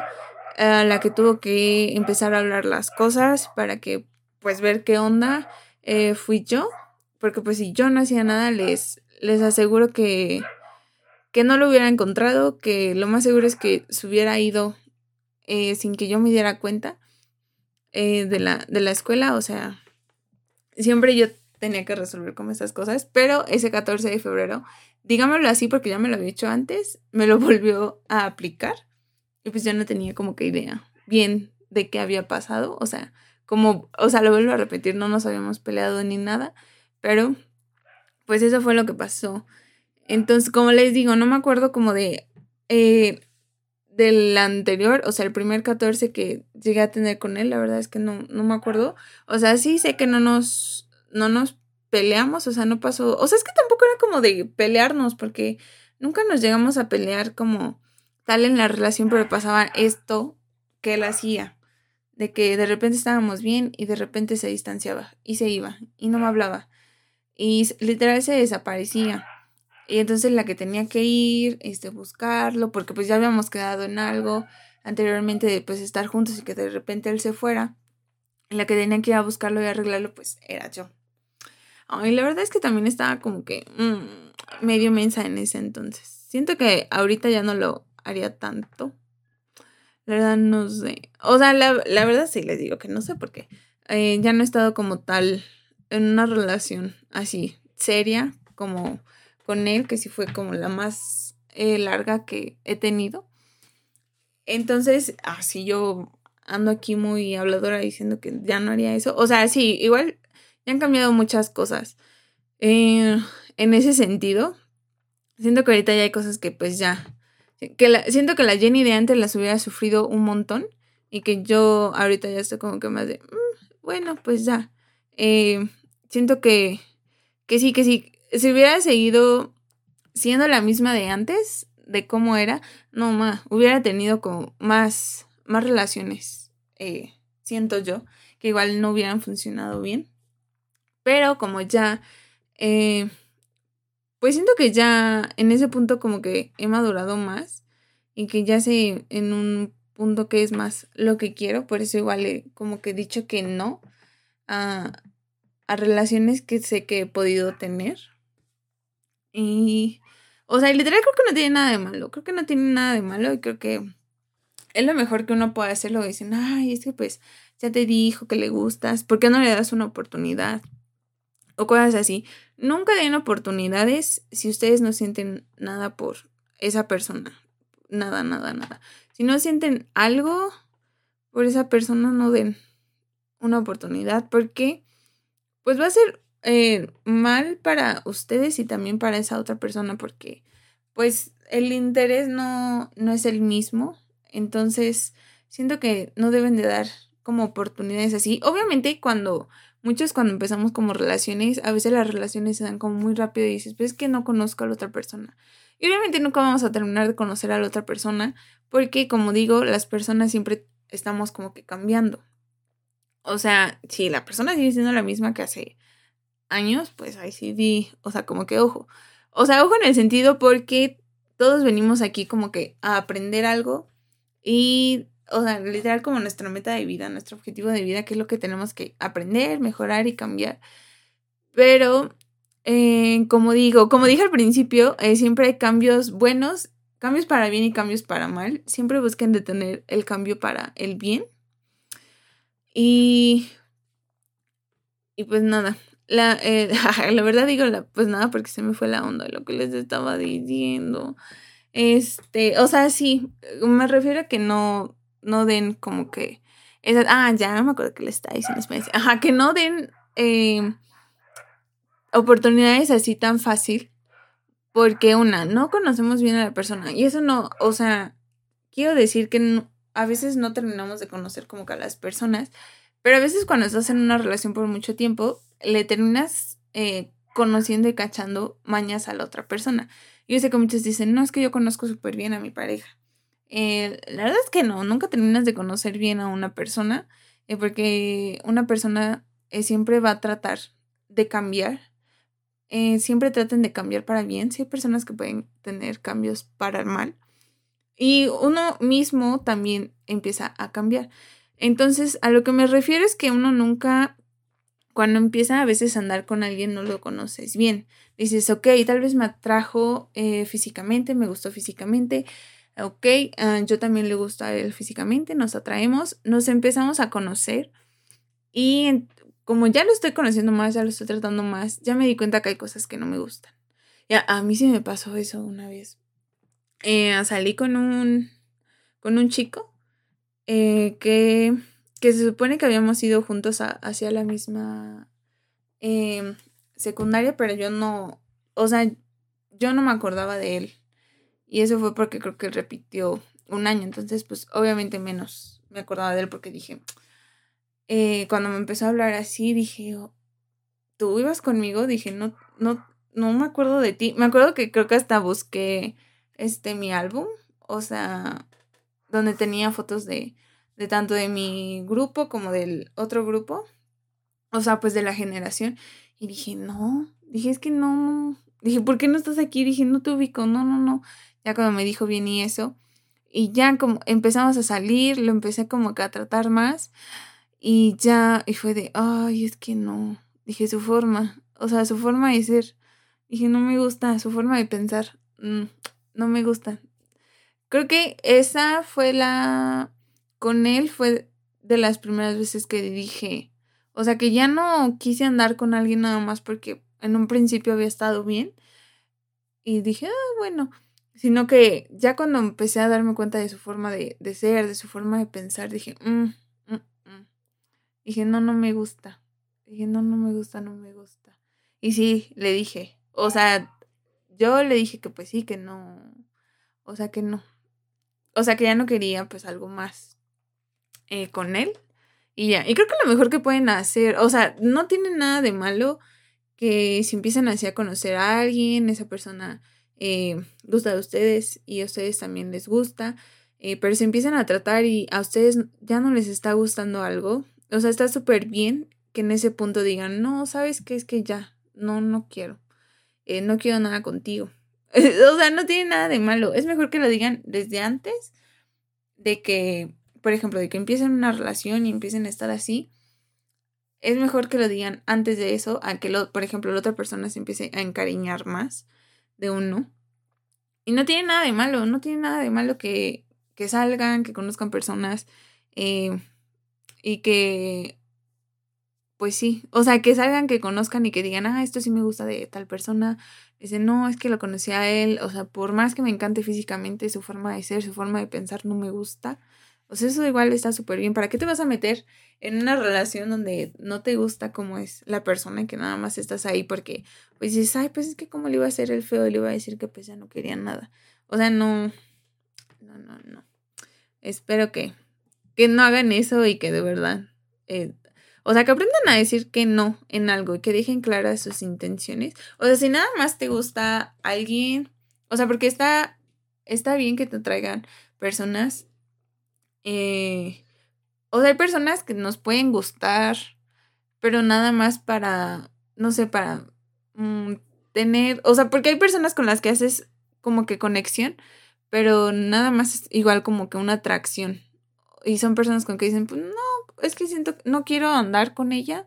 eh, la que tuvo que empezar a hablar las cosas para que pues ver qué onda eh, fui yo, porque pues si yo no hacía nada les, les aseguro que, que no lo hubiera encontrado, que lo más seguro es que se hubiera ido eh, sin que yo me diera cuenta de, la, de la escuela, o sea, siempre yo tenía que resolver como esas cosas, pero ese 14 de febrero, digámoslo así porque ya me lo había hecho antes, me lo volvió a aplicar y pues yo no tenía como que idea bien de qué había pasado, o sea, como, o sea, lo vuelvo a repetir, no nos habíamos peleado ni nada, pero pues eso fue lo que pasó. Entonces, como les digo, no me acuerdo como de... Eh, del anterior, o sea, el primer 14 que llegué a tener con él, la verdad es que no, no me acuerdo. O sea, sí sé que no nos no nos peleamos, o sea, no pasó, o sea, es que tampoco era como de pelearnos, porque nunca nos llegamos a pelear como tal en la relación, pero pasaba esto que él hacía, de que de repente estábamos bien y de repente se distanciaba y se iba y no me hablaba y literal se desaparecía. Y entonces la que tenía que ir, este, buscarlo, porque pues ya habíamos quedado en algo anteriormente de pues estar juntos y que de repente él se fuera, la que tenía que ir a buscarlo y arreglarlo pues era yo. Ay, la verdad es que también estaba como que mm, medio mensa en ese entonces. Siento que ahorita ya no lo haría tanto. La verdad no sé. O sea, la, verdad sí les digo que no sé porque eh, ya no he estado como tal en una relación así seria como con él, que sí fue como la más eh, larga que he tenido. Entonces, así yo ando aquí muy habladora diciendo que ya no haría eso. O sea, sí, igual ya han cambiado muchas cosas. Eh, en ese sentido, siento que ahorita ya hay cosas que pues ya, siento que la Jenny de antes las hubiera sufrido un montón y que yo ahorita ya estoy como que más de, mm, bueno, pues ya. Eh, siento que, que sí, que sí, si hubiera seguido siendo la misma de antes, de cómo era, no, más, hubiera tenido como más, más relaciones, eh, siento yo, que igual no hubieran funcionado bien. Pero como ya, eh, pues siento que ya en ese punto como que he madurado más y que ya sé en un punto que es más lo que quiero, por eso igual he como que he dicho que no a, a relaciones que sé que he podido tener. Y o sea, literal creo que no tiene nada de malo. Creo que no tiene nada de malo y creo que es lo mejor que uno puede hacerlo. Dicen, ay, es que pues ya te dijo que le gustas. ¿Por qué no le das una oportunidad? O cosas así. Nunca den oportunidades si ustedes no sienten nada por esa persona. Nada, nada, nada. Si no sienten algo por esa persona, no den una oportunidad porque pues va a ser eh, mal para ustedes y también para esa otra persona porque pues el interés no, no es el mismo. Entonces, siento que no deben de dar como oportunidades así. Obviamente cuando muchos cuando empezamos como relaciones, a veces las relaciones se dan como muy rápido y dices, pues es que no conozco a la otra persona. Y obviamente nunca vamos a terminar de conocer a la otra persona porque como digo, las personas siempre estamos como que cambiando. O sea, si la persona sigue siendo la misma que hace años, pues ahí sí di, o sea, como que ojo. O sea, ojo en el sentido porque todos venimos aquí como que a aprender algo y, o sea, literal como nuestra meta de vida, nuestro objetivo de vida, que es lo que tenemos que aprender, mejorar y cambiar. Pero, eh, como digo, como dije al principio, eh, siempre hay cambios buenos, cambios para bien y cambios para mal. Siempre busquen detener el cambio para el bien. Y, y pues nada, la, eh, la verdad digo, pues nada, porque se me fue la onda lo que les estaba diciendo. Este, o sea, sí, me refiero a que no, no den como que. ah, ya no me acuerdo que les está diciendo. Ajá, que no den eh, oportunidades así tan fácil. Porque una, no conocemos bien a la persona. Y eso no, o sea, quiero decir que a veces no terminamos de conocer como que a las personas. Pero a veces cuando estás en una relación por mucho tiempo, le terminas eh, conociendo y cachando mañas a la otra persona. Yo sé que muchos dicen, no, es que yo conozco súper bien a mi pareja. Eh, la verdad es que no, nunca terminas de conocer bien a una persona, eh, porque una persona siempre va a tratar de cambiar. siempre traten de cambiar para bien. Sí hay personas que pueden tener cambios para mal. Y uno mismo también empieza a cambiar. Entonces, a lo que me refiero es que uno nunca cuando empieza a veces a andar con alguien no lo conoces bien. Dices, ok, tal vez me atrajo eh, físicamente, me gustó físicamente, ok, ah, yo también le gusto a él físicamente, nos atraemos, nos empezamos a conocer y como ya lo estoy conociendo más, ya lo estoy tratando más, ya me di cuenta que hay cosas que no me gustan. Ya, a mí sí me pasó eso una vez. Eh, salí con un, con un chico eh, que que se supone que habíamos ido juntos hacia la misma em, secundaria, pero yo no, o sea, yo no me acordaba de él. Y eso fue porque creo que repitió un año, entonces pues obviamente menos me acordaba de él porque dije, eh, cuando me empezó a hablar así, dije, oh, ¿tú ibas conmigo? Dije, no, no, no me acuerdo de ti. Me acuerdo que creo que hasta busqué este mi álbum, o sea, donde tenía fotos de de tanto de mi grupo como del otro grupo, o sea, pues de la generación. Y dije, no, dije, es que no, dije, ¿por qué no estás aquí? Dije, no te ubico, no, no, no. Ya cuando me dijo bien y eso, y ya como empezamos a salir, lo empecé como que a tratar más, y ya, y fue de, ay, es que no, dije su forma, O sea, su forma de ser. Dije, no me gusta, su forma de pensar. Mm, no me gusta. Creo que esa fue la... Con él fue de las primeras veces que dije, o sea, que ya no quise andar con alguien nada más porque en un principio había estado bien. Y dije, ah, bueno, sino que ya cuando empecé a darme cuenta de su forma de, ser, de su forma de pensar, dije, mm, mm, mm". dije, no, no me gusta. Dije, no, no me gusta, no me gusta. Y sí, le dije, o sea, yo le dije que pues sí, que no, o sea, que no. O sea, que ya no quería pues algo más eh, con él. Y ya, y creo que lo mejor que pueden hacer, o sea, no tiene nada de malo que si empiezan así a conocer a alguien, esa persona eh, gusta de ustedes y a ustedes también les gusta, eh, pero si empiezan a tratar y a ustedes ya no les está gustando algo, o sea, está súper bien que en ese punto digan, no, ¿sabes qué? Es que ya, no, no quiero, eh, no quiero nada contigo. o sea, no tiene nada de malo. Es mejor que lo digan desde antes de que, por ejemplo, de que empiecen una relación y empiecen a estar así. Es mejor que lo digan antes de eso, a que, lo, por ejemplo, la otra persona se empiece a encariñar más de uno. Y no tiene nada de malo, no tiene nada de malo que, que salgan, que conozcan personas eh, y que, pues sí, o sea, que salgan, que conozcan y que digan, ah, esto sí me gusta de tal persona. Dicen, no, es que lo conocí a él, o sea, por más que me encante físicamente, su forma de ser, su forma de pensar no me gusta. O eso igual está súper bien. ¿Para qué te vas a meter en una relación donde no te gusta cómo es la persona y que nada más estás ahí porque, pues dices, ay, pues es que como le iba a hacer el feo, le iba a decir que pues ya no quería nada. O sea, no, no, no, no. Espero que, que no hagan eso y que de verdad, eh, o sea, que aprendan a decir que no en algo y que dejen claras sus intenciones. O sea, si nada más te gusta alguien, o sea, porque está, está bien que te traigan personas eh, o sea, hay personas que nos pueden gustar, pero nada más para, no sé, para mm, tener, o sea, porque hay personas con las que haces como que conexión, pero nada más es igual como que una atracción. Y son personas con que dicen, pues no, es que siento, no quiero andar con ella,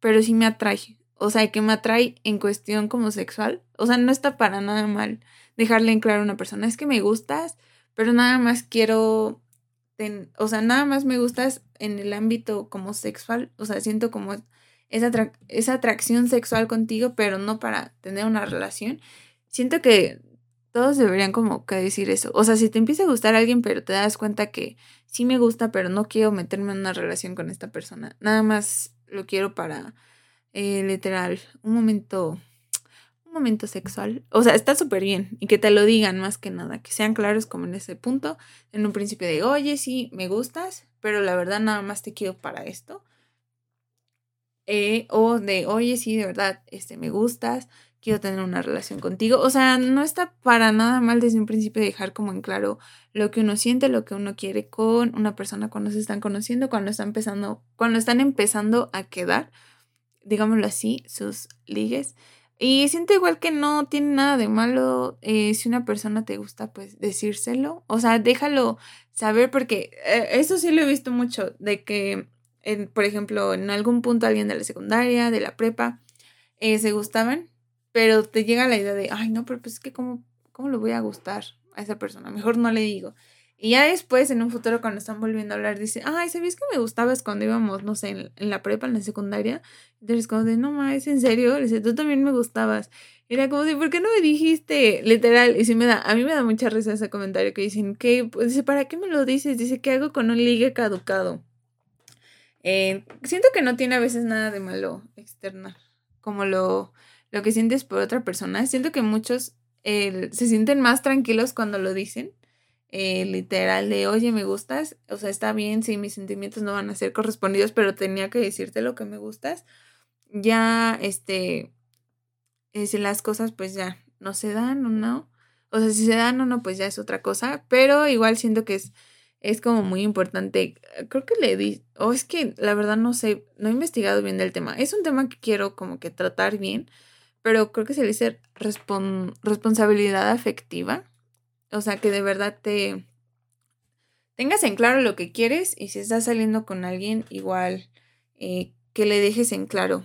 pero sí me atrae. O sea, que me atrae en cuestión como sexual. O sea, no está para nada mal dejarle en claro a una persona, es que me gustas, pero nada más quiero o sea, nada más me gustas en el ámbito como sexual, o sea, siento como esa, esa atracción sexual contigo, pero no para tener una relación. Siento que todos deberían como que decir eso. O sea, si te empieza a gustar alguien, pero te das cuenta que sí me gusta, pero no quiero meterme en una relación con esta persona. Nada más lo quiero para, eh, literal, un momento momento sexual. O sea, está súper bien y que te lo digan más que nada, que sean claros como en ese punto, en un principio de, oye, sí, me gustas, pero la verdad nada más te quiero para esto. Eh, o de, oye, sí, de verdad, este, me gustas, quiero tener una relación contigo. O sea, no está para nada mal desde un principio dejar como en claro lo que uno siente, lo que uno quiere con una persona cuando se están conociendo, cuando están empezando, cuando están empezando a quedar, digámoslo así, sus ligues. Y siento igual que no tiene nada de malo eh, si una persona te gusta, pues decírselo. O sea, déjalo saber porque eh, eso sí lo he visto mucho, de que, por ejemplo, en algún punto alguien de la secundaria, de la prepa, eh, se gustaban, pero te llega la idea de, ay, no, pero pues es que cómo, cómo le voy a gustar a esa persona, mejor no le digo. Y ya después, en un futuro, cuando están volviendo a hablar, dice, ay, ¿sabías que me gustabas cuando íbamos, no sé, en, la prepa, en la secundaria? Entonces, como de, no más, ¿en serio? Dice, tú también me gustabas. era como de, ¿por qué no me dijiste? Literal. Y sí me da, a mí me da mucha risa ese comentario que dicen, ¿qué? Pues dice, ¿para qué me lo dices? Dice, ¿qué hago con un ligue caducado? Eh, siento que no tiene a veces nada de malo externa, como lo, lo que sientes por otra persona. Siento que muchos se sienten más tranquilos cuando lo dicen eh, literal de, oye, me gustas, o sea, está bien si mis sentimientos no van a ser correspondidos, pero tenía que decirte lo que me gustas. Ya, este, eh, si las cosas pues ya no se dan o no, o sea, si se dan o no, pues ya es otra cosa, pero igual siento que es, es como muy importante. Creo que le di, o es que la verdad no sé, no he investigado bien del tema. Es un tema que quiero como que tratar bien, pero creo que se le dice responsabilidad afectiva o sea, que de verdad te tengas en claro lo que quieres y si estás saliendo con alguien, igual eh, que le dejes en claro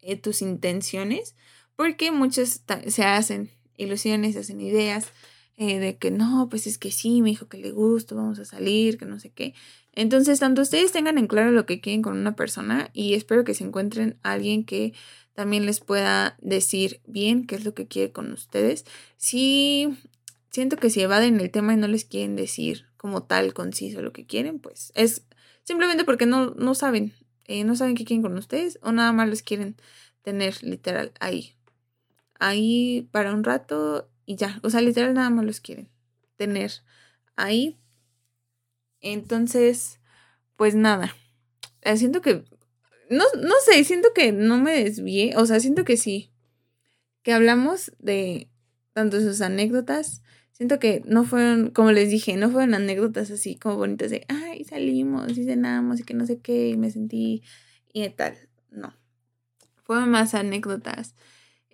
eh, tus intenciones, porque muchos se hacen ilusiones, se hacen ideas eh, de que no, pues es que sí, me dijo que le gusta, vamos a salir, que no sé qué. Entonces, tanto ustedes tengan en claro lo que quieren con una persona y espero que se encuentren alguien que también les pueda decir bien qué es lo que quiere con ustedes. Si siento que si evaden el tema y no les quieren decir como tal conciso lo que quieren, pues es simplemente porque no, no saben, eh, no saben qué quieren con ustedes o nada más les quieren tener literal ahí. Ahí para un rato y ya. O sea, literal nada más los quieren tener ahí. Entonces, pues nada. Eh, siento que. No, no sé, siento que no me desvié. O sea, siento que sí. Que hablamos de tanto sus anécdotas. Siento que no fueron, como les dije, no fueron anécdotas así como bonitas de, ay, salimos y cenamos y que no sé qué, y me sentí y tal. No. Fueron más anécdotas.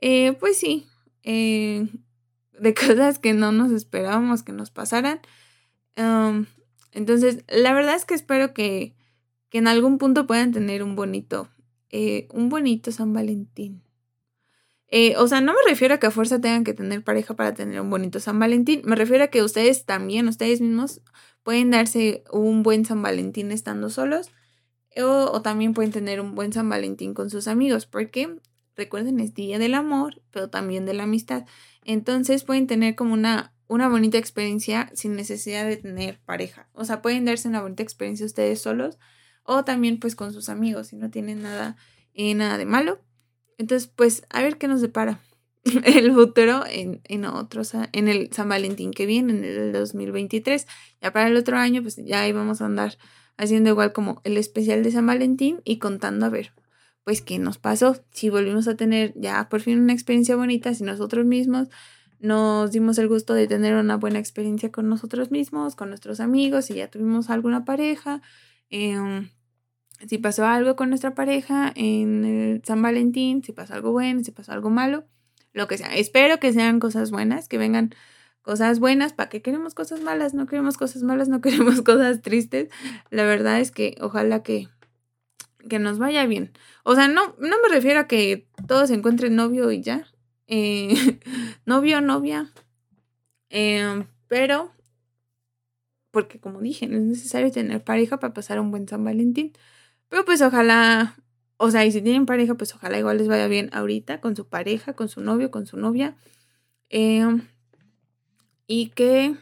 Eh, pues sí. Eh, de cosas que no nos esperábamos que nos pasaran. entonces, la verdad es que espero que, que, en algún punto puedan tener un bonito, eh, un bonito San Valentín. Eh, o sea, no me refiero a que a fuerza tengan que tener pareja para tener un bonito San Valentín. Me refiero a que ustedes también, ustedes mismos, pueden darse un buen San Valentín estando solos. O, también pueden tener un buen San Valentín con sus amigos. Porque, recuerden, es día del amor, pero también de la amistad. Entonces pueden tener como una, una bonita experiencia sin necesidad de tener pareja. O sea, pueden darse una bonita experiencia ustedes solos o también pues con sus amigos si no tienen nada, eh, nada de malo. Entonces, pues a ver qué nos depara el futuro en, en otros, en el San Valentín que viene, en el 2023. Ya para el otro año, pues ya ahí vamos a andar haciendo igual como el especial de San Valentín y contando a ver pues qué nos pasó, si volvimos a tener ya por fin una experiencia bonita, si nosotros mismos nos dimos el gusto de tener una buena experiencia con nosotros mismos, con nuestros amigos, si ya tuvimos alguna pareja, em, si pasó algo con nuestra pareja en el San Valentín, si pasó algo bueno, si pasó algo malo, lo que sea. Espero que sean cosas buenas, que vengan cosas buenas, ¿para qué queremos cosas malas? No queremos cosas malas, no queremos cosas tristes. La verdad es que ojalá que que nos vaya bien. O sea, no, no me refiero a que todos encuentren novio y ya. Eh, novio, novia. Em, pero, porque como dije, no es necesario tener pareja para pasar un buen San Valentín. Pero pues ojalá, o sea, y si tienen pareja, pues ojalá igual les vaya bien ahorita con su pareja, con su novio, con su novia. Em, y que,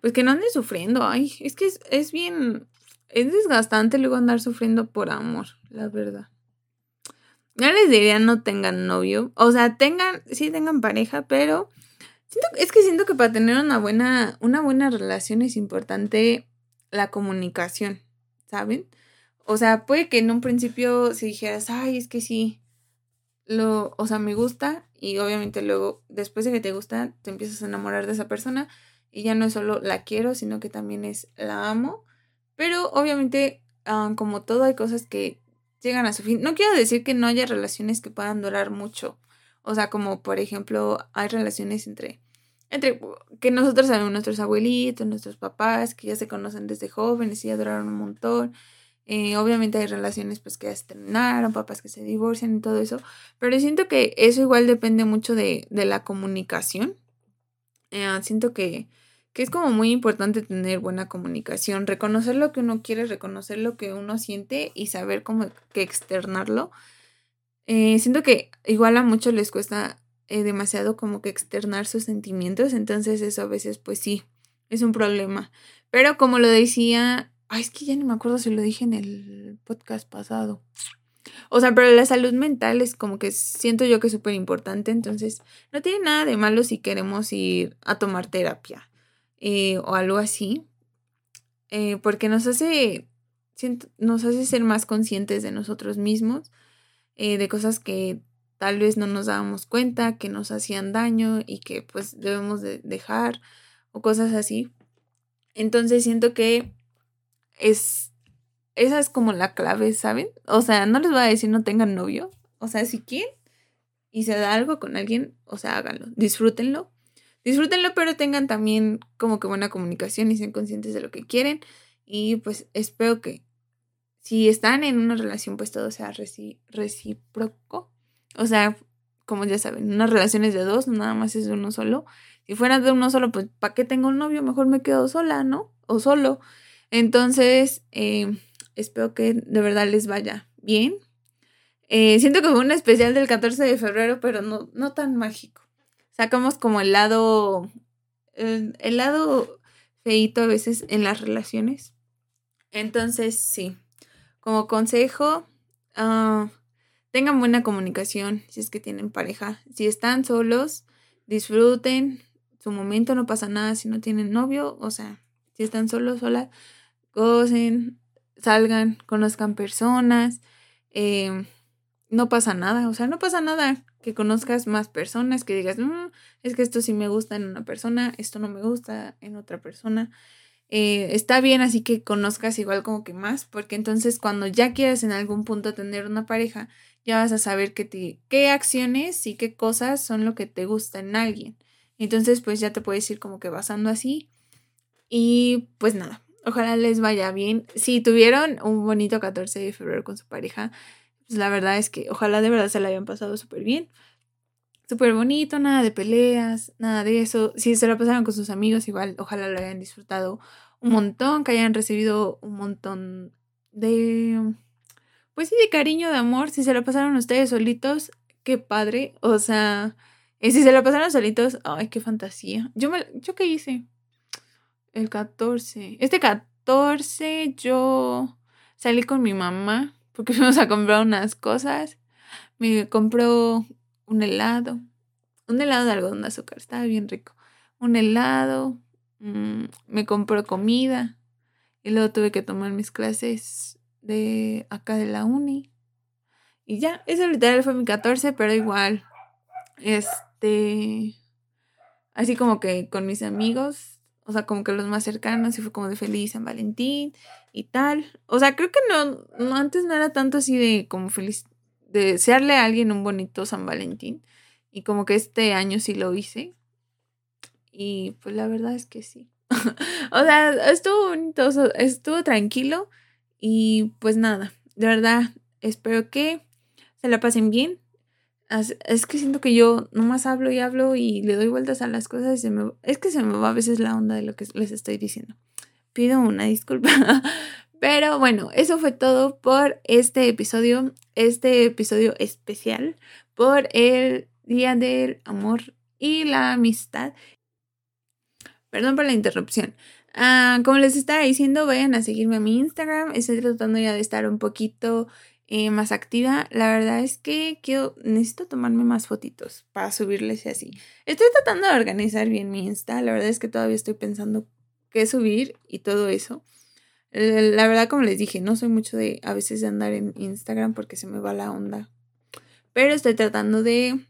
pues que no anden sufriendo. Ay, es que es, es bien, es desgastante luego andar sufriendo por amor, la verdad. Ya les diría no tengan novio. O sea, tengan, sí tengan pareja, pero siento, es que siento que para tener una buena, una buena relación es importante la comunicación, ¿saben? O sea, puede que en un principio si dijeras, ay, es que sí, lo, o sea, me gusta, y obviamente luego, después de que te gusta, te empiezas a enamorar de esa persona, y ya no es solo la quiero, sino que también es la amo. Pero obviamente, ah, como todo, hay cosas que llegan a su fin. No quiero decir que no haya relaciones que puedan durar mucho. O sea, como por ejemplo, hay relaciones entre, entre que nosotros sabemos nuestros abuelitos, nuestros papás, que ya se conocen desde jóvenes y ya duraron un montón. Eh, obviamente hay relaciones pues que ya se terminaron, papás que se divorcian y todo eso. Pero siento que eso igual depende mucho de, de la comunicación. Eh, siento que que es como muy importante tener buena comunicación, reconocer lo que uno quiere, reconocer lo que uno siente y saber cómo que externarlo. Eh, siento que igual a muchos les cuesta demasiado como que externar sus sentimientos, entonces eso a veces pues sí, es un problema. Pero como lo decía, ay, es que ya no me acuerdo si lo dije en el podcast pasado. O sea, pero la salud mental es como que siento yo que es súper importante, entonces no tiene nada de malo si queremos ir a tomar terapia. Eh, o algo así, eh, porque nos hace, nos hace ser más conscientes de nosotros mismos, eh, de cosas que tal vez no nos dábamos cuenta, que nos hacían daño y que pues debemos de dejar o cosas así. Entonces siento que es, esa es como la clave, ¿saben? O sea, no les voy a decir no tengan novio, o sea, si quieren y se da algo con alguien, o sea, háganlo, disfrútenlo, disfrútenlo, pero tengan también como que buena comunicación y sean conscientes de lo que quieren. Y pues espero que si están en una relación, pues todo sea recíproco. O sea, como ya saben, unas relaciones de dos, nada más es de uno solo. Si fuera de uno solo, pues ¿para qué tengo un novio? Mejor me quedo sola, ¿no? O solo. Entonces, eh, espero que de verdad les vaya bien. Eh, siento que fue un especial del 14 de febrero, pero no, no tan mágico. Sacamos como el lado, el, lado feito a veces en las relaciones. Entonces, sí, como consejo, uh, tengan buena comunicación si es que tienen pareja. Si están solos, disfruten su momento, no pasa nada si no tienen novio, o sea, si están solos, solas, gocen, salgan, conozcan personas, eh, no pasa nada, o sea, no pasa nada que conozcas más personas, que digas, mm, es que esto sí me gusta en una persona, esto no me gusta en otra persona. Eh, está bien así que conozcas igual como que más, porque entonces cuando ya quieras en algún punto tener una pareja, ya vas a saber qué acciones y qué cosas son lo que te gusta en alguien. Entonces, pues ya te puedes ir como que basando así. Y pues nada, ojalá les vaya bien. Si tuvieron un bonito 14 de febrero con su pareja, pues la verdad es que ojalá de verdad se la hayan pasado súper bien. Súper bonito, nada de peleas, nada de eso. Si se la pasaron con sus amigos, igual, ojalá lo hayan disfrutado un montón, que hayan recibido un montón de pues sí, de cariño, de amor, si se lo pasaron ustedes solitos, qué padre. O sea, y si se lo pasaron solitos, ay, qué fantasía. Yo, me, ¿yo qué hice? El 14. Este 14 yo salí con mi mamá porque fuimos a comprar unas cosas. Me compró un helado. Un helado de algodón de azúcar, estaba bien rico. Un helado. Mm, me compró comida. Y luego tuve que tomar mis clases de acá de la uni. Y ya, ese literal fue mi 14, pero igual, este, así como que con mis amigos, o sea, como que los más cercanos, y fue como de feliz San Valentín y tal. O sea, creo que no, no antes no era tanto así de como feliz, de desearle a alguien un bonito San Valentín. Y como que este año sí lo hice. Y pues la verdad es que sí. o sea, estuvo bonito, estuvo tranquilo. Y pues nada, de verdad, espero que se la pasen bien. Es que siento que yo nomás hablo y hablo y le doy vueltas a las cosas y se me, es que se me va a veces la onda de lo que les estoy diciendo. Pido una disculpa. Pero bueno, eso fue todo por este episodio, este episodio especial por el Día del Amor y la Amistad. Perdón por la interrupción. Ah, como les estaba diciendo, vayan a seguirme a mi Instagram. Estoy tratando ya de estar un poquito eh, más activa. La verdad es que quiero, necesito tomarme más fotitos para subirles así. Estoy tratando de organizar bien mi Insta. La verdad es que todavía estoy pensando qué subir y todo eso. La verdad, como les dije, no soy mucho de a veces de andar en Instagram porque se me va la onda. Pero estoy tratando de.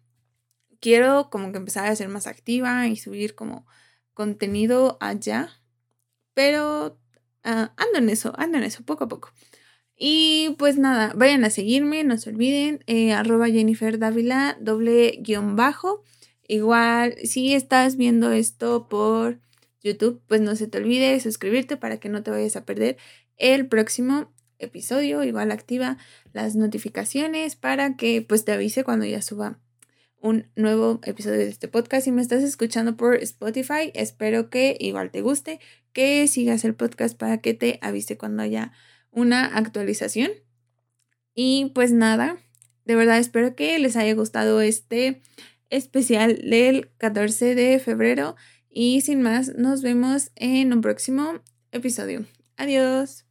Quiero como que empezar a ser más activa y subir como contenido allá pero ah, ando en eso, ando en eso, poco a poco. Y pues nada, vayan a seguirme, no se olviden, eh, arroba Jennifer doble guion bajo. Igual, si estás viendo esto por YouTube, pues no se te olvide suscribirte para que no te vayas a perder el próximo episodio. Igual activa las notificaciones para que pues te avise cuando ya suba un nuevo episodio de este podcast. Si me estás escuchando por Spotify, espero que igual te guste, que sigas el podcast para que te avise cuando haya una actualización. Y pues nada, de verdad espero que les haya gustado este especial del 14 de febrero. Y sin más, nos vemos en un próximo episodio. Adiós.